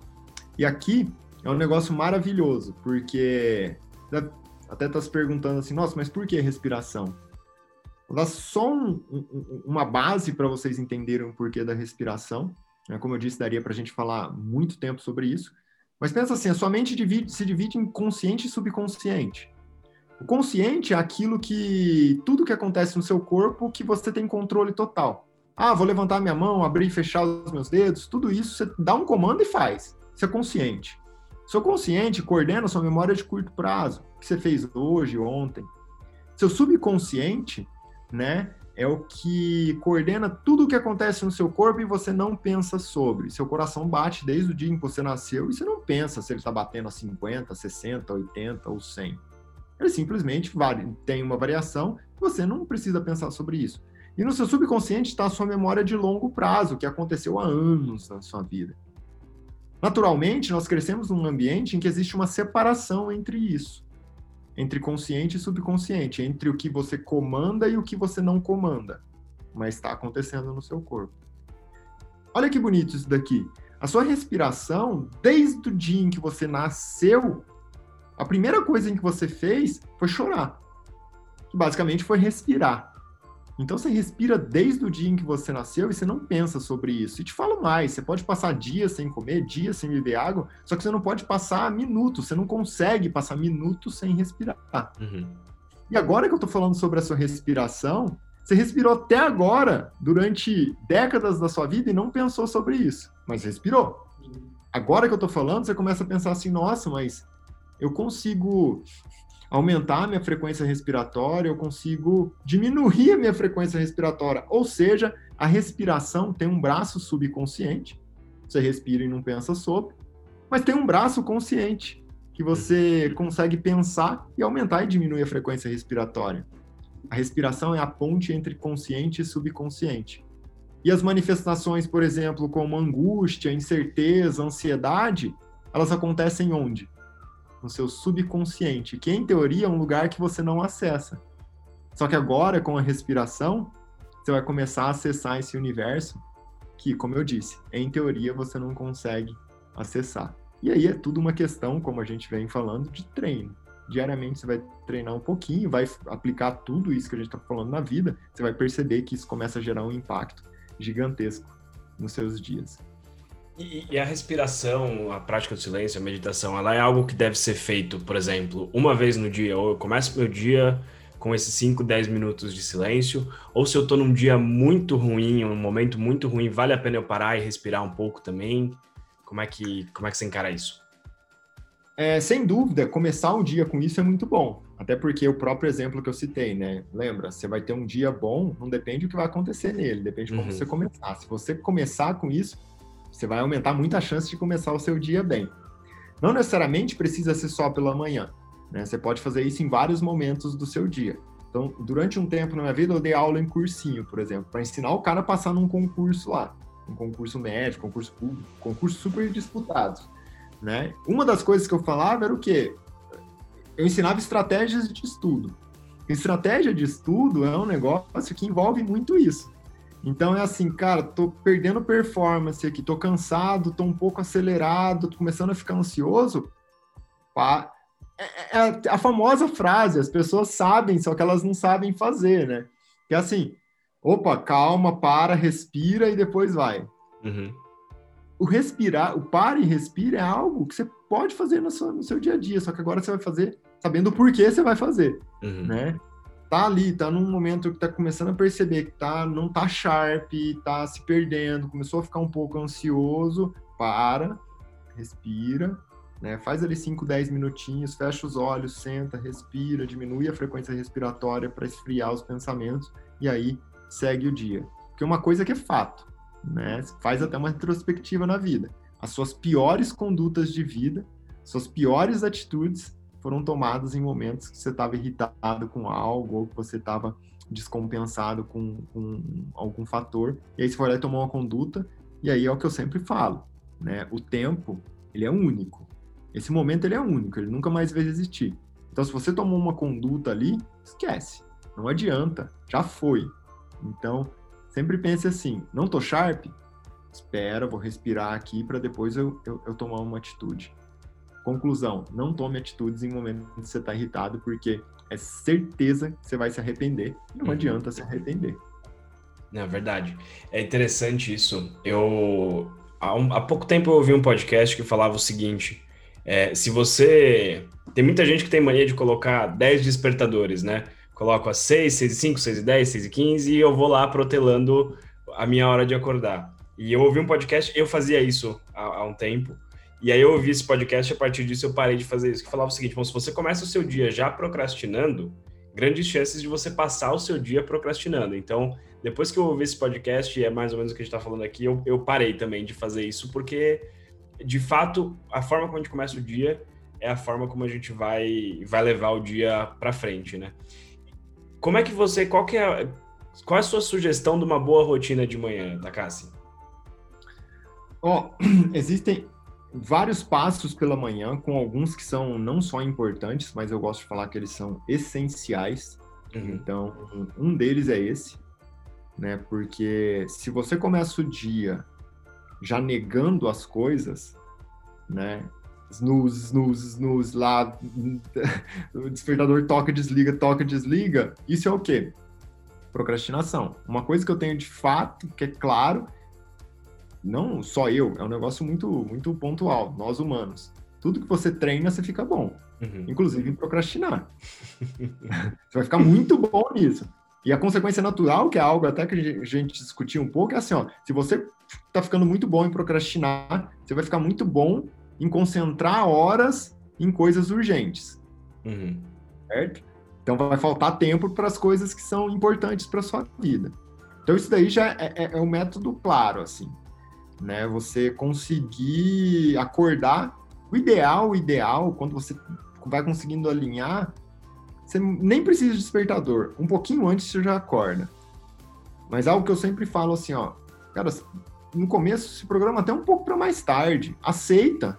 E aqui é um negócio maravilhoso, porque até está se perguntando assim, nossa, mas por que respiração? Vou dar só um, um, uma base para vocês entenderem o porquê da respiração. Né? Como eu disse, daria para a gente falar muito tempo sobre isso. Mas pensa assim, a sua mente divide, se divide em consciente e subconsciente. O consciente é aquilo que tudo que acontece no seu corpo que você tem controle total. Ah, vou levantar minha mão, abrir e fechar os meus dedos, tudo isso você dá um comando e faz. Isso é consciente. Seu consciente coordena sua memória de curto prazo, que você fez hoje, ontem. Seu subconsciente, né, é o que coordena tudo o que acontece no seu corpo e você não pensa sobre. Seu coração bate desde o dia em que você nasceu e você não pensa se ele está batendo a 50, 60, 80 ou 100. Ele simplesmente tem uma variação, você não precisa pensar sobre isso. E no seu subconsciente está a sua memória de longo prazo, que aconteceu há anos na sua vida. Naturalmente, nós crescemos num ambiente em que existe uma separação entre isso entre consciente e subconsciente, entre o que você comanda e o que você não comanda, mas está acontecendo no seu corpo. Olha que bonito isso daqui. A sua respiração, desde o dia em que você nasceu, a primeira coisa que você fez foi chorar. Que basicamente foi respirar. Então você respira desde o dia em que você nasceu e você não pensa sobre isso. E te falo mais, você pode passar dias sem comer, dias sem beber água, só que você não pode passar minutos, você não consegue passar minutos sem respirar. Uhum. E agora que eu tô falando sobre a sua respiração, você respirou até agora, durante décadas da sua vida, e não pensou sobre isso, mas respirou. Agora que eu tô falando, você começa a pensar assim, nossa, mas eu consigo aumentar a minha frequência respiratória, eu consigo diminuir a minha frequência respiratória. Ou seja, a respiração tem um braço subconsciente, você respira e não pensa sobre, mas tem um braço consciente, que você consegue pensar e aumentar e diminuir a frequência respiratória. A respiração é a ponte entre consciente e subconsciente. E as manifestações, por exemplo, como angústia, incerteza, ansiedade, elas acontecem onde? No seu subconsciente, que em teoria é um lugar que você não acessa. Só que agora, com a respiração, você vai começar a acessar esse universo que, como eu disse, em teoria você não consegue acessar. E aí é tudo uma questão, como a gente vem falando, de treino. Diariamente você vai treinar um pouquinho, vai aplicar tudo isso que a gente está falando na vida, você vai perceber que isso começa a gerar um impacto gigantesco nos seus dias. E, e, a respiração, a prática do silêncio, a meditação, ela é algo que deve ser feito, por exemplo, uma vez no dia, ou eu começo meu dia com esses 5, 10 minutos de silêncio, ou se eu estou num dia muito ruim, um momento muito ruim, vale a pena eu parar e respirar um pouco também? Como é que, como é que você encara isso? É, sem dúvida, começar o dia com isso é muito bom. Até porque o próprio exemplo que eu citei, né? Lembra, você vai ter um dia bom, não depende do que vai acontecer nele, depende de como uhum. você começar. Se você começar com isso, você vai aumentar muito a chance de começar o seu dia bem. Não necessariamente precisa ser só pela manhã. Né? Você pode fazer isso em vários momentos do seu dia. Então, durante um tempo na minha vida, eu dei aula em cursinho, por exemplo, para ensinar o cara a passar num concurso lá. Um concurso médico, concurso público, concurso super disputados. Né? Uma das coisas que eu falava era o quê? Eu ensinava estratégias de estudo. Estratégia de estudo é um negócio que envolve muito isso. Então é assim, cara, tô perdendo performance aqui, tô cansado, tô um pouco acelerado, tô começando a ficar ansioso. Pá. É, é, é a famosa frase, as pessoas sabem, só que elas não sabem fazer, né? Que é assim, opa, calma, para, respira e depois vai. Uhum. O respirar, o para e respira é algo que você pode fazer no seu, no seu dia a dia, só que agora você vai fazer sabendo o porquê você vai fazer, uhum. né? Tá ali, tá num momento que tá começando a perceber que tá, não tá sharp, tá se perdendo, começou a ficar um pouco ansioso, para, respira, né? Faz ali 5, 10 minutinhos, fecha os olhos, senta, respira, diminui a frequência respiratória para esfriar os pensamentos e aí segue o dia. Porque uma coisa que é fato, né? Faz até uma retrospectiva na vida. As suas piores condutas de vida, suas piores atitudes foram tomadas em momentos que você estava irritado com algo ou que você estava descompensado com, com, algum fator. E aí você foi lá e tomou uma conduta. E aí é o que eu sempre falo, né? O tempo, ele é único. Esse momento, ele é único. Ele nunca mais vai existir. Então, se você tomou uma conduta ali, esquece. Não adianta. Já foi. Então, sempre pense assim, não tô sharp? Espera, vou respirar aqui para depois eu, eu, eu tomar uma atitude. Conclusão: não tome atitudes em momentos que você está irritado, porque é certeza que você vai se arrepender. Não uhum. adianta se arrepender. É verdade. É interessante isso. Eu há, um, há, pouco tempo eu ouvi um podcast que falava o seguinte: é, se você. Tem muita gente que tem mania de colocar 10 despertadores, né? Coloco às 6, 6 e 5, 6 e 10, 6 e 15 e eu vou lá protelando a minha hora de acordar. E eu ouvi um podcast, eu fazia isso há, há um tempo. E aí eu ouvi esse podcast e a partir disso eu parei de fazer isso, que falava o seguinte, bom, se você começa o seu dia já procrastinando, grandes chances de você passar o seu dia procrastinando. Então, depois que eu ouvi esse podcast, e é mais ou menos o que a gente está falando aqui, eu, eu parei também de fazer isso, porque, de fato, a forma como a gente começa o dia é a forma como a gente vai, vai levar o dia para frente, né? Como é que você, qual que é, qual é a sua sugestão de uma boa rotina de manhã, Takassi? Oh, existem vários passos pela manhã, com alguns que são não só importantes, mas eu gosto de falar que eles são essenciais. Uhum. Então, um deles é esse, né? Porque se você começa o dia já negando as coisas, né? Snooze, snooze, snooze, lá, o despertador toca, desliga, toca, desliga. Isso é o quê? Procrastinação. Uma coisa que eu tenho de fato, que é claro, não só eu, é um negócio muito, muito pontual, nós humanos. Tudo que você treina, você fica bom. Uhum. Inclusive em procrastinar. você vai ficar muito bom nisso. E a consequência natural, que é algo até que a gente discutiu um pouco, é assim, ó, se você tá ficando muito bom em procrastinar, você vai ficar muito bom em concentrar horas em coisas urgentes. Uhum. Certo? Então vai faltar tempo para as coisas que são importantes para sua vida. Então isso daí já é, é, é um método claro, assim né? Você conseguir acordar. O ideal, o ideal, quando você vai conseguindo alinhar, você nem precisa de despertador. Um pouquinho antes você já acorda. Mas algo que eu sempre falo assim, ó, cara, no começo se programa até um pouco para mais tarde. Aceita.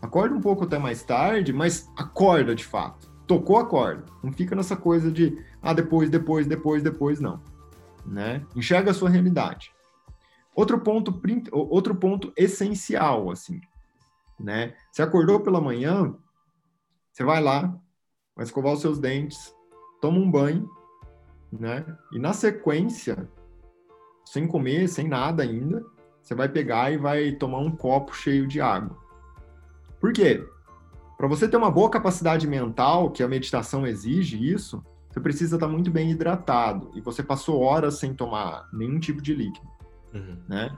Acorda um pouco até mais tarde, mas acorda de fato. Tocou, acorda. Não fica nessa coisa de ah, depois, depois, depois, depois, não. Né? Enxerga a sua realidade. Outro ponto, outro ponto essencial, assim, né? Você acordou pela manhã, você vai lá, vai escovar os seus dentes, toma um banho, né? E na sequência, sem comer, sem nada ainda, você vai pegar e vai tomar um copo cheio de água. Por quê? Para você ter uma boa capacidade mental, que a meditação exige isso, você precisa estar muito bem hidratado. E você passou horas sem tomar nenhum tipo de líquido uhum. né?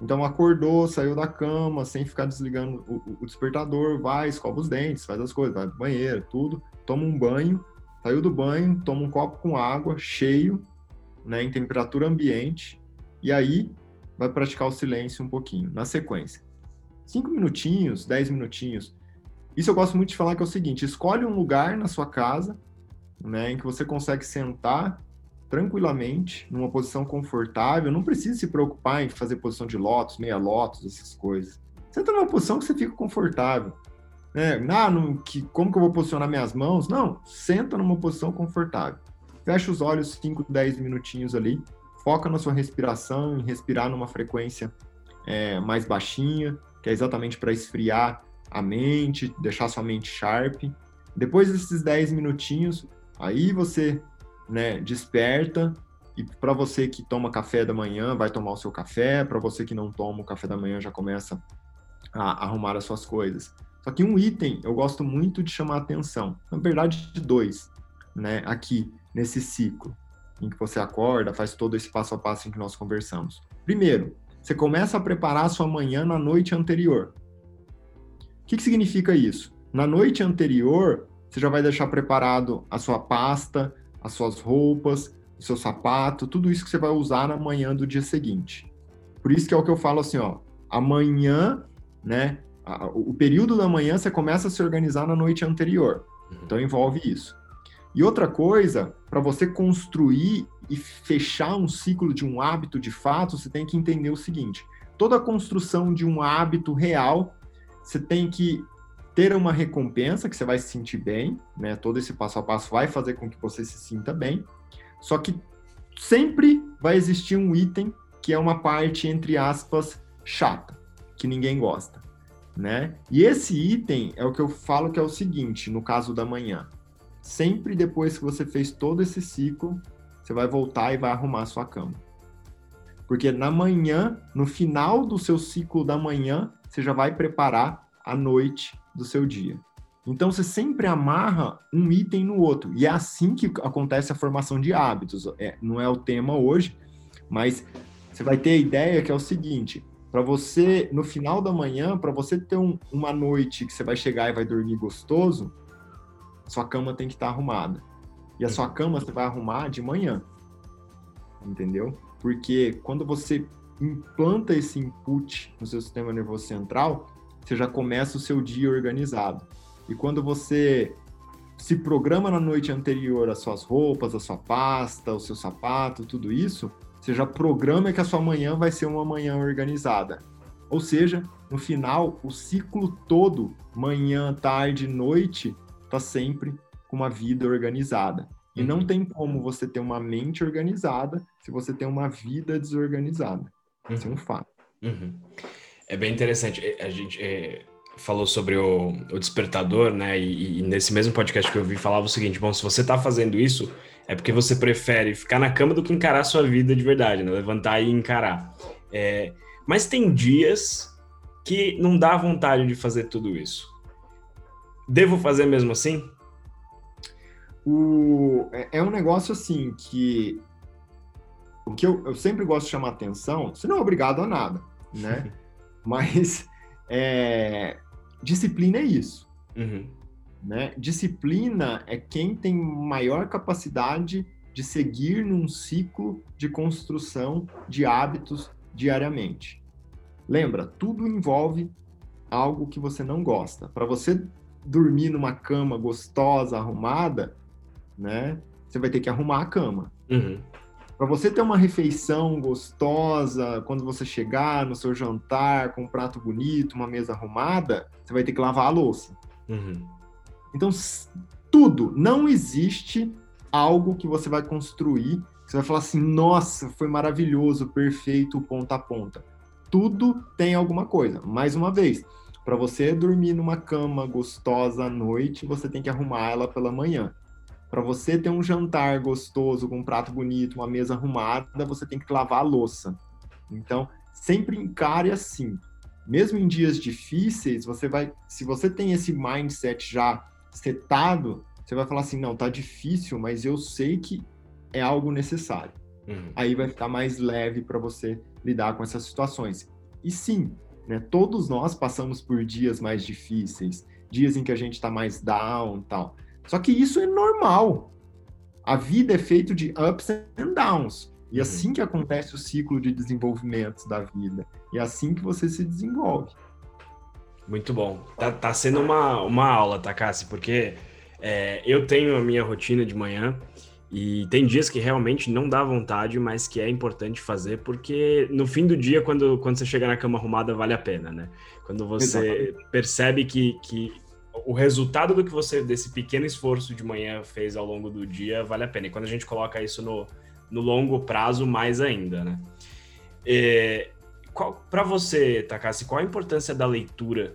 Então acordou, saiu da cama, sem ficar desligando o, o, despertador, vai, escova os dentes, faz as coisas, vai pro banheiro, tudo, toma um banho, saiu do banho, toma um copo com água, cheio, né, em temperatura ambiente, e aí vai praticar o silêncio um pouquinho, na sequência. Cinco minutinhos, dez minutinhos. Isso eu gosto muito de falar que é o seguinte: escolhe um lugar na sua casa, né, em que você consegue sentar tranquilamente, numa posição confortável, não precisa se preocupar em fazer posição de lótus, meia lótus, essas coisas. Senta numa posição que você fica confortável. Né? Ah, não, que, como que eu vou posicionar minhas mãos? Não, senta numa posição confortável. Fecha os olhos 5, 10 minutinhos ali, foca na sua respiração, em respirar numa frequência é, mais baixinha, que é exatamente para esfriar a mente, deixar sua mente sharp. Depois desses 10 minutinhos, aí você né, desperta e para você que toma café da manhã, vai tomar o seu café, para você que não toma o café da manhã, já começa a arrumar as suas coisas. Só que um item eu gosto muito de chamar a atenção, na verdade de dois, né, aqui nesse ciclo em que você acorda, faz todo esse passo a passo em que nós conversamos. Primeiro, você começa a preparar a sua manhã na noite anterior. O que, que significa isso? Na noite anterior, você já vai deixar preparado a sua pasta, as suas roupas, o seu sapato, tudo isso que você vai usar na manhã do dia seguinte. Por isso que é o que eu falo assim, ó, amanhã, né, o período da manhã você começa a se organizar na noite anterior. Uhum. Então envolve isso. E outra coisa, para você construir e fechar um ciclo de um hábito de fato, você tem que entender o seguinte: toda construção de um hábito real, você tem que ter uma recompensa que você vai se sentir bem, né? Todo esse passo a passo vai fazer com que você se sinta bem. Só que sempre vai existir um item que é uma parte entre aspas chata, que ninguém gosta, né? E esse item é o que eu falo que é o seguinte, no caso da manhã. Sempre depois que você fez todo esse ciclo, você vai voltar e vai arrumar a sua cama. Porque na manhã, no final do seu ciclo da manhã, você já vai preparar a noite do seu dia. Então você sempre amarra um item no outro. E é assim que acontece a formação de hábitos. É, não é o tema hoje, mas você vai ter a ideia que é o seguinte: para você, no final da manhã, para você ter um, uma noite que você vai chegar e vai dormir gostoso, sua cama tem que estar tá arrumada. E a sua cama você vai arrumar de manhã. Entendeu? Porque quando você implanta esse input no seu sistema nervoso central, você já começa o seu dia organizado. E quando você se programa na noite anterior as suas roupas, a sua pasta, o seu sapato, tudo isso, você já programa que a sua manhã vai ser uma manhã organizada. Ou seja, no final, o ciclo todo, manhã, tarde, noite, está sempre com uma vida organizada. E não uhum. tem como você ter uma mente organizada se você tem uma vida desorganizada. Uhum. Isso é um uhum. fato. Uhum. É bem interessante. A gente é, falou sobre o, o despertador, né? E, e, nesse mesmo podcast que eu vi falava o seguinte: bom, se você está fazendo isso, é porque você prefere ficar na cama do que encarar a sua vida de verdade, né? Levantar e encarar. É, mas tem dias que não dá vontade de fazer tudo isso. Devo fazer mesmo assim? O, é, é um negócio assim que o que eu, eu sempre gosto de chamar atenção, você não é obrigado a nada, né? Mas é, disciplina é isso. Uhum. Né? Disciplina é quem tem maior capacidade de seguir num ciclo de construção de hábitos diariamente. Lembra, tudo envolve algo que você não gosta. Para você dormir numa cama gostosa, arrumada, né? Você vai ter que arrumar a cama. Uhum. Para você ter uma refeição gostosa, quando você chegar no seu jantar com um prato bonito, uma mesa arrumada, você vai ter que lavar a louça. Uhum. Então, tudo, não existe algo que você vai construir, que você vai falar assim, nossa, foi maravilhoso, perfeito, ponta a ponta. Tudo tem alguma coisa. Mais uma vez, para você dormir numa cama gostosa à noite, você tem que arrumar ela pela manhã. Para você ter um jantar gostoso, com um prato bonito, uma mesa arrumada, você tem que lavar a louça. Então, sempre encare assim. Mesmo em dias difíceis, você vai, se você tem esse mindset já setado, você vai falar assim, não, tá difícil, mas eu sei que é algo necessário. Uhum. Aí vai ficar mais leve para você lidar com essas situações. E sim, né, todos nós passamos por dias mais difíceis, dias em que a gente está mais down, tal. Só que isso é normal. A vida é feita de ups and downs. E é assim que acontece o ciclo de desenvolvimento da vida. E é assim que você se desenvolve. Muito bom. Tá, tá sendo uma, uma aula, Takassi, porque é, eu tenho a minha rotina de manhã e tem dias que realmente não dá vontade, mas que é importante fazer, porque no fim do dia, quando, quando você chega na cama arrumada, vale a pena, né? Quando você Exatamente. percebe que, que o resultado do que você, desse pequeno esforço de manhã fez ao longo do dia, vale a pena. E quando a gente coloca isso no, no longo prazo, mais ainda, né? É, para você, Takassi, qual a importância da leitura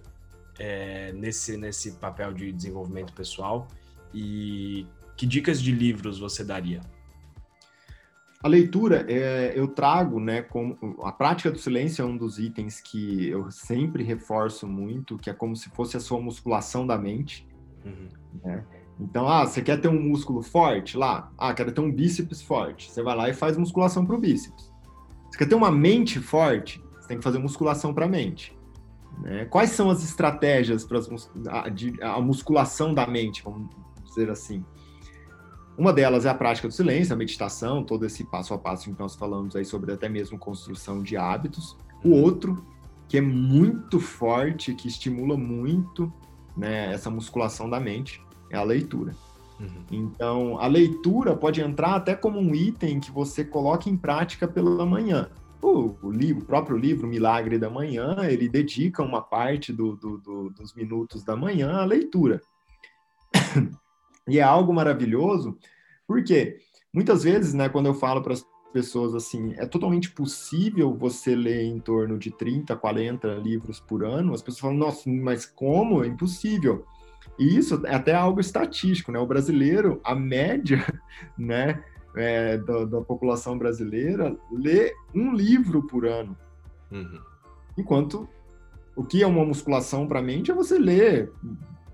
é, nesse, nesse papel de desenvolvimento pessoal? E que dicas de livros você daria? A leitura, é, eu trago, né, como a prática do silêncio é um dos itens que eu sempre reforço muito, que é como se fosse a sua musculação da mente. Uhum. Né? Então, ah, você quer ter um músculo forte lá? Ah, quero ter um bíceps forte. Você vai lá e faz musculação para o bíceps. Você quer ter uma mente forte? Você tem que fazer musculação para a mente. Né? Quais são as estratégias para a, a musculação da mente, vamos dizer assim? Uma delas é a prática do silêncio, a meditação, todo esse passo a passo que nós falamos aí sobre até mesmo construção de hábitos. O outro, que é muito forte, que estimula muito né, essa musculação da mente, é a leitura. Uhum. Então, a leitura pode entrar até como um item que você coloca em prática pela manhã. O, o, livro, o próprio livro Milagre da Manhã, ele dedica uma parte do, do, do, dos minutos da manhã à leitura. E é algo maravilhoso, porque muitas vezes, né, quando eu falo para as pessoas assim, é totalmente possível você ler em torno de 30, 40 livros por ano, as pessoas falam, nossa, mas como? É impossível. E isso é até algo estatístico, né? O brasileiro, a média, né, é, da, da, população brasileira lê um livro por ano. Uhum. Enquanto o que é uma musculação para a mente é você ler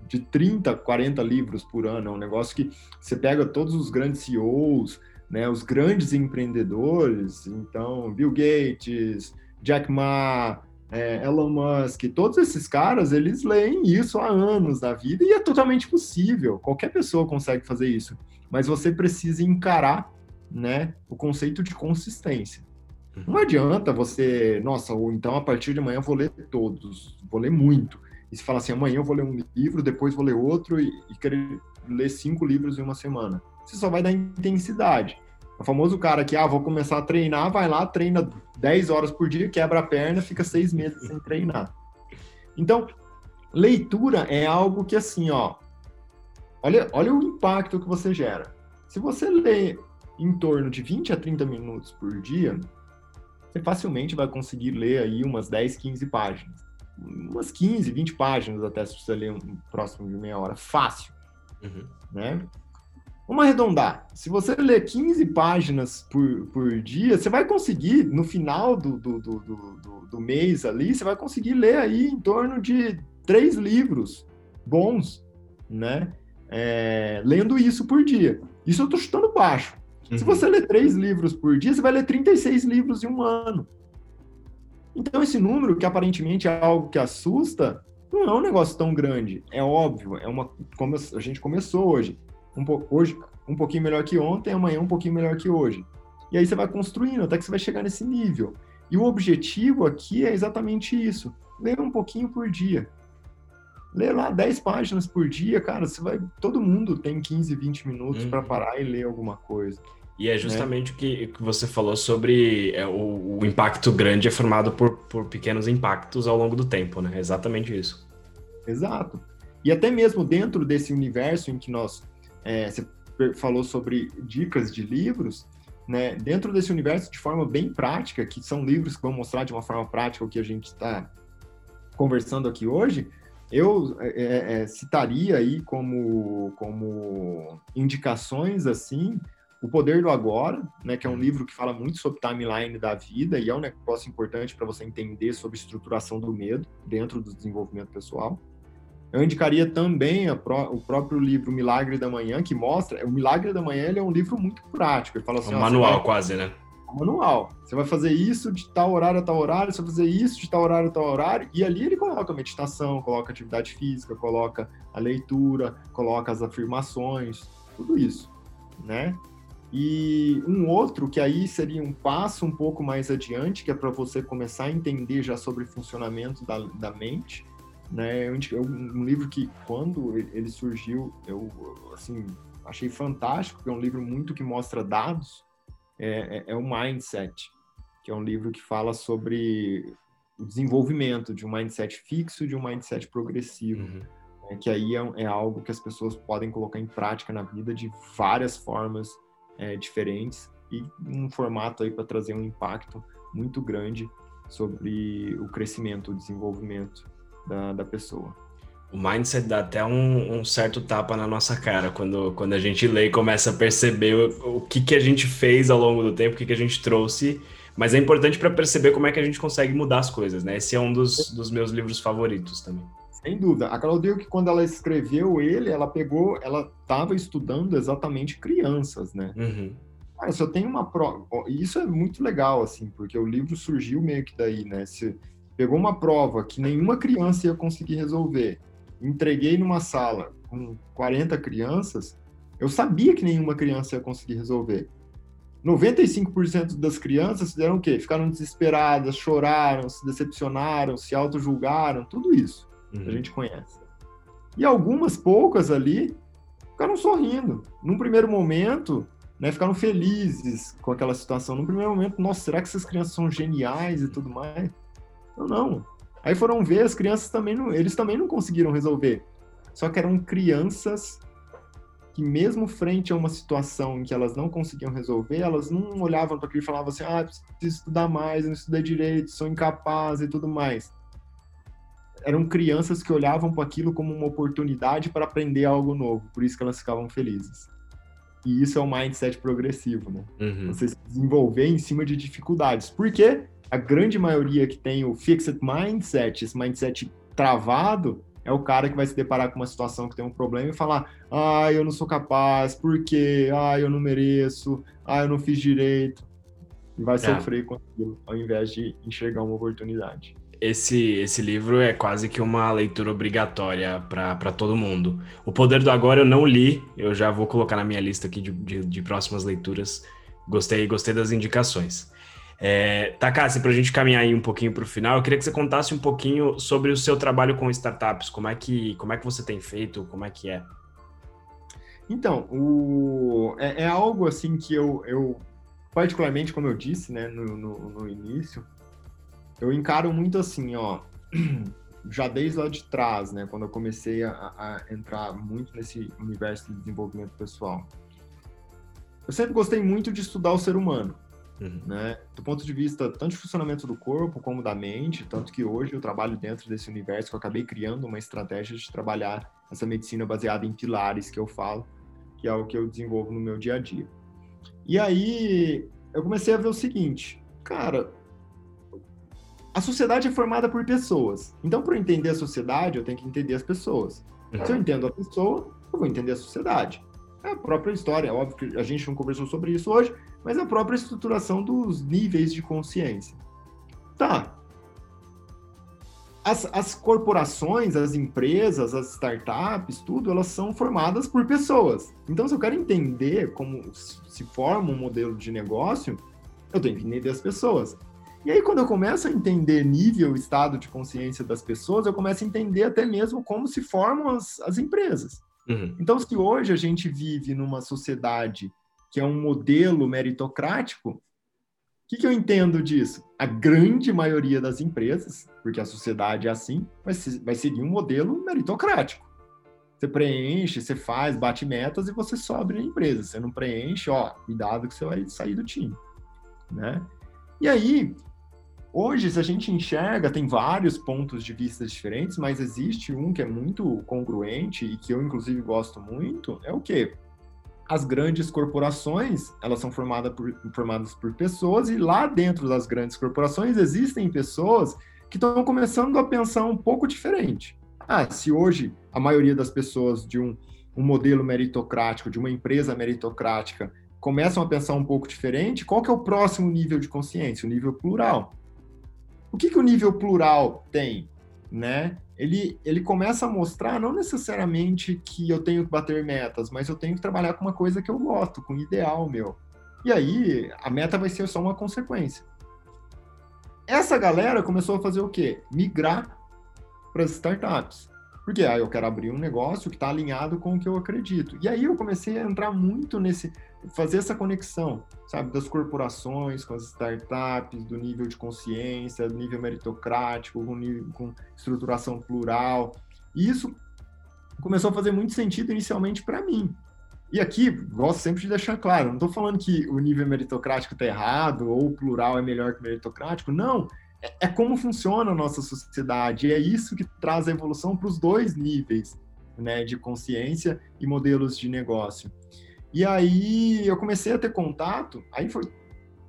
de 30, 40 livros por ano. É um negócio que você pega todos os grandes CEOs, né, os grandes empreendedores, então Bill Gates, Jack Ma, é, Elon Musk, todos esses caras, eles leem isso há anos da vida e é totalmente possível. Qualquer pessoa consegue fazer isso. Mas você precisa encarar né, o conceito de consistência. Uhum. Não adianta você, nossa, ou então a partir de amanhã eu vou ler todos, vou ler muito. E se fala assim, amanhã eu vou ler um livro, depois vou ler outro e, e querer ler cinco livros em uma semana. Você só vai dar intensidade. O famoso cara que, ah, vou começar a treinar, vai lá, treina 10 horas por dia, quebra a perna, fica seis meses sem treinar. Então, leitura é algo que, assim, ó, olha, olha o impacto que você gera. Se você lê em torno de 20 a 30 minutos por dia, você facilmente vai conseguir ler aí umas 10, 15 páginas. Umas 15, 20 páginas até se você ler um próximo de meia hora. Fácil. Uhum. Né? Vamos arredondar. Se você ler 15 páginas por, por dia, você vai conseguir, no final do, do, do, do, do mês ali, você vai conseguir ler aí em torno de três livros bons, né? É, lendo isso por dia. Isso eu estou chutando baixo. Uhum. Se você ler três livros por dia, você vai ler 36 livros em um ano. Então, esse número, que aparentemente é algo que assusta, não é um negócio tão grande. É óbvio, é uma como a gente começou hoje um, hoje um pouquinho melhor que ontem, amanhã um pouquinho melhor que hoje. E aí você vai construindo até que você vai chegar nesse nível. E o objetivo aqui é exatamente isso: ler um pouquinho por dia. Ler lá 10 páginas por dia, cara, você vai. Todo mundo tem 15, 20 minutos uhum. para parar e ler alguma coisa. E é né? justamente né? o que, que você falou sobre é, o, o, impacto grande é formado por, por pequenos impactos ao longo do tempo, né? É exatamente isso. Exato. E até mesmo dentro desse universo em que nós é, você falou sobre dicas de livros, né? Dentro desse universo, de forma bem prática, que são livros que vão mostrar de uma forma prática o que a gente está conversando aqui hoje, eu é, é, é, citaria aí como, como indicações assim o Poder do Agora, né, que é um livro que fala muito sobre timeline da vida e é um negócio importante para você entender sobre estruturação do medo dentro do desenvolvimento pessoal. Eu indicaria também pró o próprio livro Milagre da Manhã, que mostra. O Milagre da Manhã é um livro muito prático. Ele fala assim: um manual, vai, quase, né? Um manual. Você vai fazer isso de tal horário a tal horário, você vai fazer isso de tal horário a tal horário, e ali ele coloca a meditação, coloca a atividade física, coloca a leitura, coloca as afirmações, tudo isso, né? E um outro que aí seria um passo um pouco mais adiante, que é para você começar a entender já sobre o funcionamento da, da mente, né? Um livro que, quando ele surgiu, eu, assim, achei fantástico, porque é um livro muito que mostra dados, é, é, é o Mindset, que é um livro que fala sobre o desenvolvimento de um mindset fixo de um mindset progressivo. Uhum. Né? Que aí é, é, algo que as pessoas podem colocar em prática na vida de várias formas é, diferentes e um formato aí para trazer um impacto muito grande sobre o crescimento, o desenvolvimento da, da pessoa. O mindset dá até um, um, certo tapa na nossa cara quando, quando a gente lê e começa a perceber o, o que, que a gente fez ao longo do tempo, o que, que a gente trouxe. Mas é importante para perceber como é que a gente consegue mudar as coisas, né? Esse é um dos, dos meus livros favoritos também. Sem dúvida. A Claudia, que quando ela escreveu ele, ela pegou, ela estava estudando exatamente crianças, né? Uhum. Cara, se eu tenho uma prova, isso é muito legal, assim, porque o livro surgiu meio que daí, né? Se, pegou uma prova que nenhuma criança ia conseguir resolver, entreguei numa sala com 40 crianças, eu sabia que nenhuma criança ia conseguir resolver. 95% das crianças fizeram o quê? Ficaram desesperadas, choraram, se decepcionaram, se auto-julgaram, tudo isso uhum. a gente conhece. E algumas poucas ali ficaram sorrindo. Num primeiro momento, né, ficaram felizes com aquela situação. Num primeiro momento, nossa, será que essas crianças são geniais e tudo mais? Não, não. Aí foram ver, as crianças também não, eles também não conseguiram resolver. Só que eram crianças que mesmo frente a uma situação em que elas não conseguiam resolver, elas não olhavam para aquilo e falavam assim, ah, preciso estudar mais, não estudei direito, sou incapaz e tudo mais. Eram crianças que olhavam para aquilo como uma oportunidade para aprender algo novo, por isso que elas ficavam felizes. E isso é o um mindset progressivo, né? Uhum. Você se desenvolver em cima de dificuldades. Por quê? a grande maioria que tem o fixed mindset, esse mindset travado, é o cara que vai se deparar com uma situação que tem um problema e falar: ah, eu não sou capaz, por quê? Ah, eu não mereço, ah, eu não fiz direito. E vai é. sofrer com aquilo, ao invés de enxergar uma oportunidade. Esse, esse livro é quase que uma leitura obrigatória para todo mundo. O Poder do Agora eu não li, eu já vou colocar na minha lista aqui de, de, de próximas leituras. Gostei, gostei das indicações. É, Takassi, para a gente caminhar aí um pouquinho para o final, eu queria que você contasse um pouquinho sobre o seu trabalho com startups, como é que, como é que você tem feito, como é que é? Então, o, é, é algo assim que eu, eu, particularmente, como eu disse né, no, no, no início, eu encaro muito assim, ó, já desde lá de trás, né, quando eu comecei a, a entrar muito nesse universo de desenvolvimento pessoal. Eu sempre gostei muito de estudar o ser humano. Uhum. Né? Do ponto de vista tanto de funcionamento do corpo como da mente, tanto que hoje eu trabalho dentro desse universo que eu acabei criando uma estratégia de trabalhar essa medicina baseada em pilares que eu falo, que é o que eu desenvolvo no meu dia a dia. E aí eu comecei a ver o seguinte, cara, a sociedade é formada por pessoas. Então, para eu entender a sociedade, eu tenho que entender as pessoas. Uhum. Se eu entendo a pessoa, eu vou entender a sociedade. É a própria história, é óbvio que a gente não conversou sobre isso hoje, mas a própria estruturação dos níveis de consciência. Tá. As, as corporações, as empresas, as startups, tudo, elas são formadas por pessoas. Então, se eu quero entender como se forma um modelo de negócio, eu tenho que entender as pessoas. E aí, quando eu começo a entender nível, estado de consciência das pessoas, eu começo a entender até mesmo como se formam as, as empresas. Uhum. Então, se hoje a gente vive numa sociedade que é um modelo meritocrático, o que, que eu entendo disso? A grande maioria das empresas, porque a sociedade é assim, vai, vai seguir um modelo meritocrático. Você preenche, você faz, bate metas e você sobe na empresa. Você não preenche, ó, cuidado que você vai sair do time, né? E aí, hoje, se a gente enxerga, tem vários pontos de vista diferentes, mas existe um que é muito congruente e que eu, inclusive, gosto muito, é o quê? as grandes corporações, elas são formadas por, formadas por pessoas, e lá dentro das grandes corporações existem pessoas que estão começando a pensar um pouco diferente. Ah, se hoje a maioria das pessoas de um, um modelo meritocrático, de uma empresa meritocrática, começam a pensar um pouco diferente, qual que é o próximo nível de consciência? O nível plural. O que, que o nível plural tem? Né? ele, ele começa a mostrar não necessariamente que eu tenho que bater metas, mas eu tenho que trabalhar com uma coisa que eu gosto, com um ideal meu. E aí, a meta vai ser só uma consequência. Essa galera começou a fazer o quê? Migrar para as startups. Porque ah, eu quero abrir um negócio que está alinhado com o que eu acredito. E aí eu comecei a entrar muito nesse, fazer essa conexão, sabe, das corporações com as startups, do nível de consciência, do nível meritocrático, com, nível, com estruturação plural. E isso começou a fazer muito sentido inicialmente para mim. E aqui, gosto sempre de deixar claro, não estou falando que o nível meritocrático está errado ou o plural é melhor que o meritocrático, não. É, como funciona a nossa sociedade, é isso que traz a evolução para os dois níveis né, de consciência e modelos de negócio. E aí eu comecei a ter contato, aí foi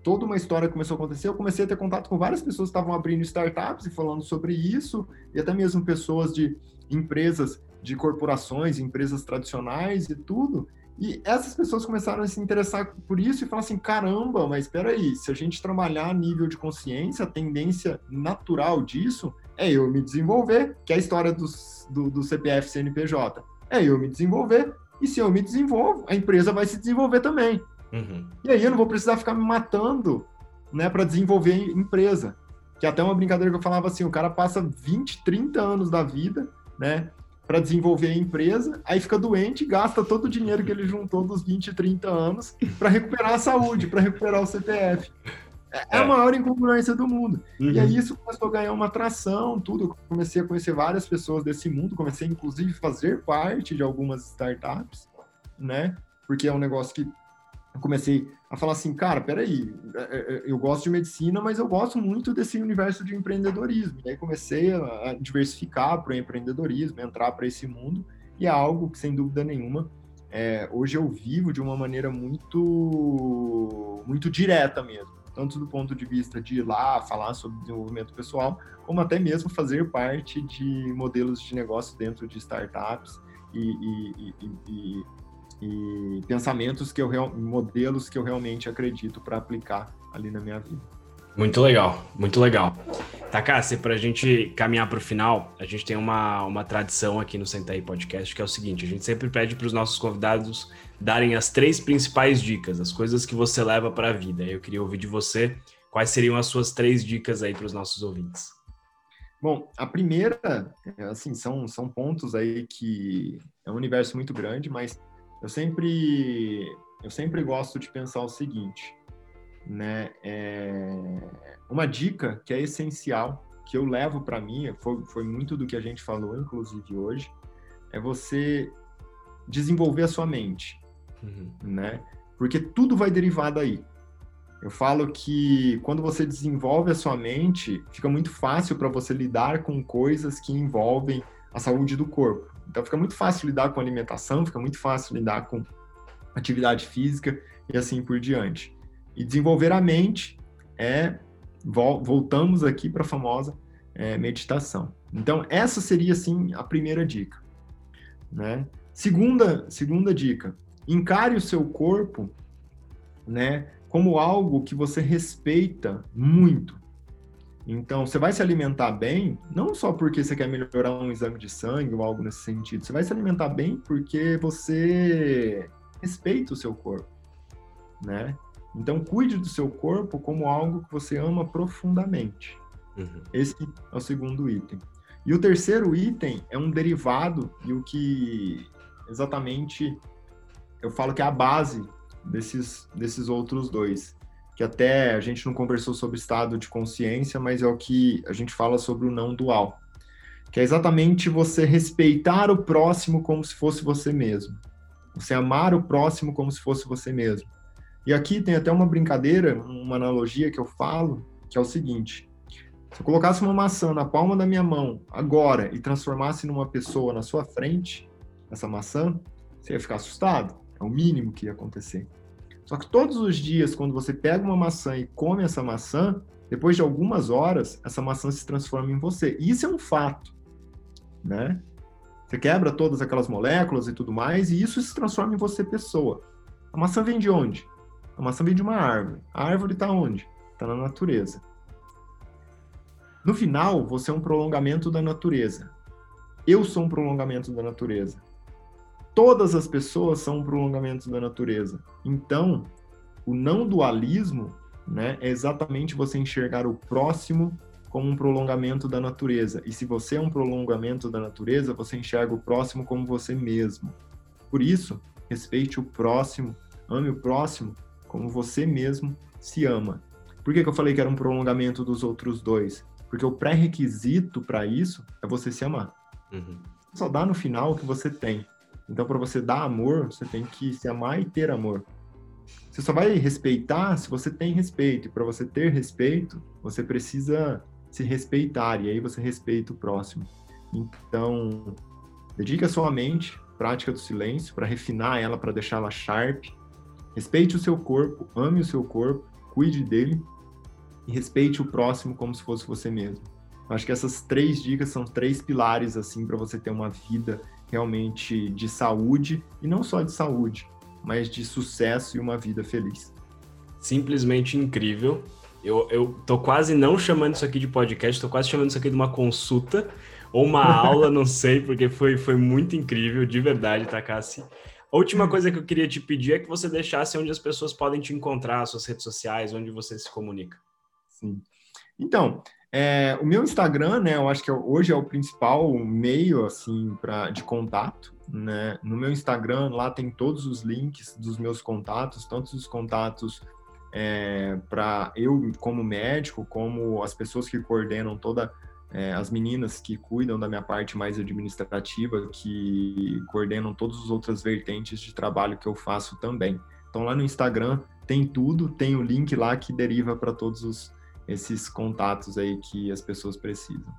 toda uma história que começou a acontecer, eu comecei a ter contato com várias pessoas que estavam abrindo startups e falando sobre isso, e até mesmo pessoas de empresas, de corporações, empresas tradicionais e tudo. E essas pessoas começaram a se interessar por isso e falar assim: caramba, mas espera aí, se a gente trabalhar a nível de consciência, a tendência natural disso é eu me desenvolver, que é a história dos, do, do CPF CNPJ. É eu me desenvolver e se eu me desenvolvo, a empresa vai se desenvolver também. Uhum. E aí eu não vou precisar ficar me matando né, para desenvolver empresa. Que é até uma brincadeira que eu falava assim: o cara passa 20, 30 anos da vida, né? Para desenvolver a empresa, aí fica doente e gasta todo o dinheiro que ele juntou dos 20, 30 anos para recuperar a saúde, para recuperar o CPF. É, é a maior incongruência do mundo. Uhum. E aí isso começou a ganhar uma atração, tudo. Eu comecei a conhecer várias pessoas desse mundo, comecei inclusive a fazer parte de algumas startups, né? Porque é um negócio que eu comecei a falar assim, cara, peraí, é, é, eu gosto de medicina, mas eu gosto muito desse universo de empreendedorismo. E aí comecei a diversificar para o empreendedorismo, entrar para esse mundo, e é algo que, sem dúvida nenhuma, é, hoje eu vivo de uma maneira muito, muito direta mesmo tanto do ponto de vista de ir lá falar sobre desenvolvimento pessoal, como até mesmo fazer parte de modelos de negócio dentro de startups e, e, e, e pensamentos que eu modelos que eu realmente acredito para aplicar ali na minha vida. Muito legal, muito legal. Takassi, para a gente caminhar para o final, a gente tem uma, uma tradição aqui no Sentaí Podcast, que é o seguinte: a gente sempre pede para os nossos convidados darem as três principais dicas, as coisas que você leva para a vida. Eu queria ouvir de você quais seriam as suas três dicas aí para os nossos ouvintes. Bom, a primeira, é, assim, são, são pontos aí que é um universo muito grande, mas eu sempre, eu sempre gosto de pensar o seguinte, né? É uma dica que é essencial, que eu levo para mim, foi, foi muito do que a gente falou, inclusive hoje, é você desenvolver a sua mente, uhum. né? Porque tudo vai derivar daí. Eu falo que quando você desenvolve a sua mente, fica muito fácil para você lidar com coisas que envolvem a saúde do corpo. Então fica muito fácil lidar com alimentação, fica muito fácil lidar com atividade física e assim por diante. E desenvolver a mente é voltamos aqui para a famosa é, meditação. Então essa seria assim a primeira dica, né? Segunda segunda dica: encare o seu corpo, né? como algo que você respeita muito. Então, você vai se alimentar bem, não só porque você quer melhorar um exame de sangue ou algo nesse sentido. Você vai se alimentar bem porque você respeita o seu corpo, né? Então, cuide do seu corpo como algo que você ama profundamente. Uhum. Esse é o segundo item. E o terceiro item é um derivado e o que exatamente eu falo que é a base desses, desses outros dois. Que até a gente não conversou sobre estado de consciência, mas é o que a gente fala sobre o não dual. Que é exatamente você respeitar o próximo como se fosse você mesmo. Você amar o próximo como se fosse você mesmo. E aqui tem até uma brincadeira, uma analogia que eu falo, que é o seguinte: se eu colocasse uma maçã na palma da minha mão agora e transformasse numa pessoa na sua frente, essa maçã, você ia ficar assustado. É o mínimo que ia acontecer. Só que todos os dias, quando você pega uma maçã e come essa maçã, depois de algumas horas, essa maçã se transforma em você. E isso é um fato, né? Você quebra todas aquelas moléculas e tudo mais, e isso se transforma em você pessoa. A maçã vem de onde? A maçã vem de uma árvore. A árvore está onde? Está na natureza. No final, você é um prolongamento da natureza. Eu sou um prolongamento da natureza todas as pessoas são um prolongamento da natureza. Então, o não dualismo né, é exatamente você enxergar o próximo como um prolongamento da natureza. E se você é um prolongamento da natureza, você enxerga o próximo como você mesmo. Por isso, respeite o próximo, ame o próximo como você mesmo se ama. Por que, que eu falei que era um prolongamento dos outros dois? Porque o pré-requisito para isso é você se amar. Uhum. Só dá no final o que você tem. Então, para você dar amor, você tem que se amar e ter amor. Você só vai respeitar se você tem respeito. E para você ter respeito, você precisa se respeitar. E aí você respeita o próximo. Então, dedique a sua mente, prática do silêncio, para refinar ela, para deixá-la sharp. Respeite o seu corpo, ame o seu corpo, cuide dele e respeite o próximo como se fosse você mesmo. Acho que essas três dicas são três pilares assim para você ter uma vida realmente de saúde, e não só de saúde, mas de sucesso e uma vida feliz. Simplesmente incrível. Eu, eu tô quase não chamando isso aqui de podcast, tô quase chamando isso aqui de uma consulta ou uma aula, não sei, porque foi, foi muito incrível, de verdade, Takassi. A última hum. coisa que eu queria te pedir é que você deixasse onde as pessoas podem te encontrar, suas redes sociais, onde você se comunica. Sim. Então, é, o meu Instagram, né, eu acho que é hoje é o principal meio, assim, pra, de contato, né? No meu Instagram, lá tem todos os links dos meus contatos, tanto os contatos é, para eu como médico, como as pessoas que coordenam toda é, as meninas que cuidam da minha parte mais administrativa, que coordenam todas as outras vertentes de trabalho que eu faço também. Então lá no Instagram tem tudo, tem o link lá que deriva para todos os esses contatos aí que as pessoas precisam.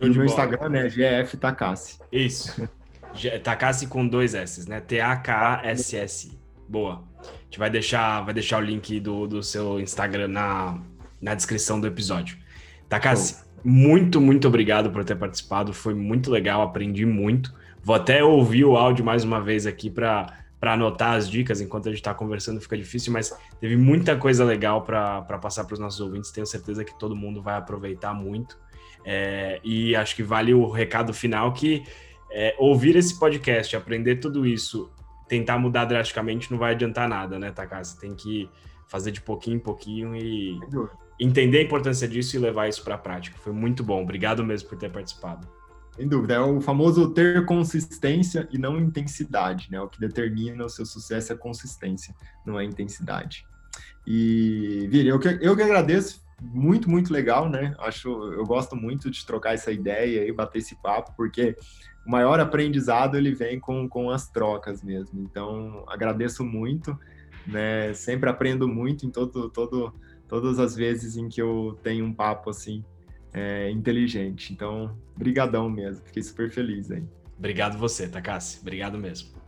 E o meu Instagram é GF Takassi. Isso. Takassi com dois S, né? T-A-K-A-S-S. Boa. A gente vai deixar, vai deixar o link do, do seu Instagram na, na descrição do episódio. Takassi, muito, muito obrigado por ter participado. Foi muito legal, aprendi muito. Vou até ouvir o áudio mais uma vez aqui para para anotar as dicas enquanto a gente está conversando fica difícil, mas teve muita coisa legal para passar para os nossos ouvintes. Tenho certeza que todo mundo vai aproveitar muito. É, e acho que vale o recado final que é, ouvir esse podcast, aprender tudo isso, tentar mudar drasticamente não vai adiantar nada, né, Takasa? Tem que fazer de pouquinho em pouquinho e entender a importância disso e levar isso para a prática. Foi muito bom. Obrigado mesmo por ter participado. Sem dúvida, é o famoso ter consistência e não intensidade, né? O que determina o seu sucesso é consistência, não é intensidade. E, Vira, eu que, eu que agradeço, muito, muito legal, né? Acho, eu gosto muito de trocar essa ideia e bater esse papo, porque o maior aprendizado ele vem com, com as trocas mesmo. Então, agradeço muito, né? Sempre aprendo muito em todo, todo, todas as vezes em que eu tenho um papo assim é, inteligente. Então, brigadão mesmo. Fiquei super feliz aí. Obrigado você, Takassi. Obrigado mesmo.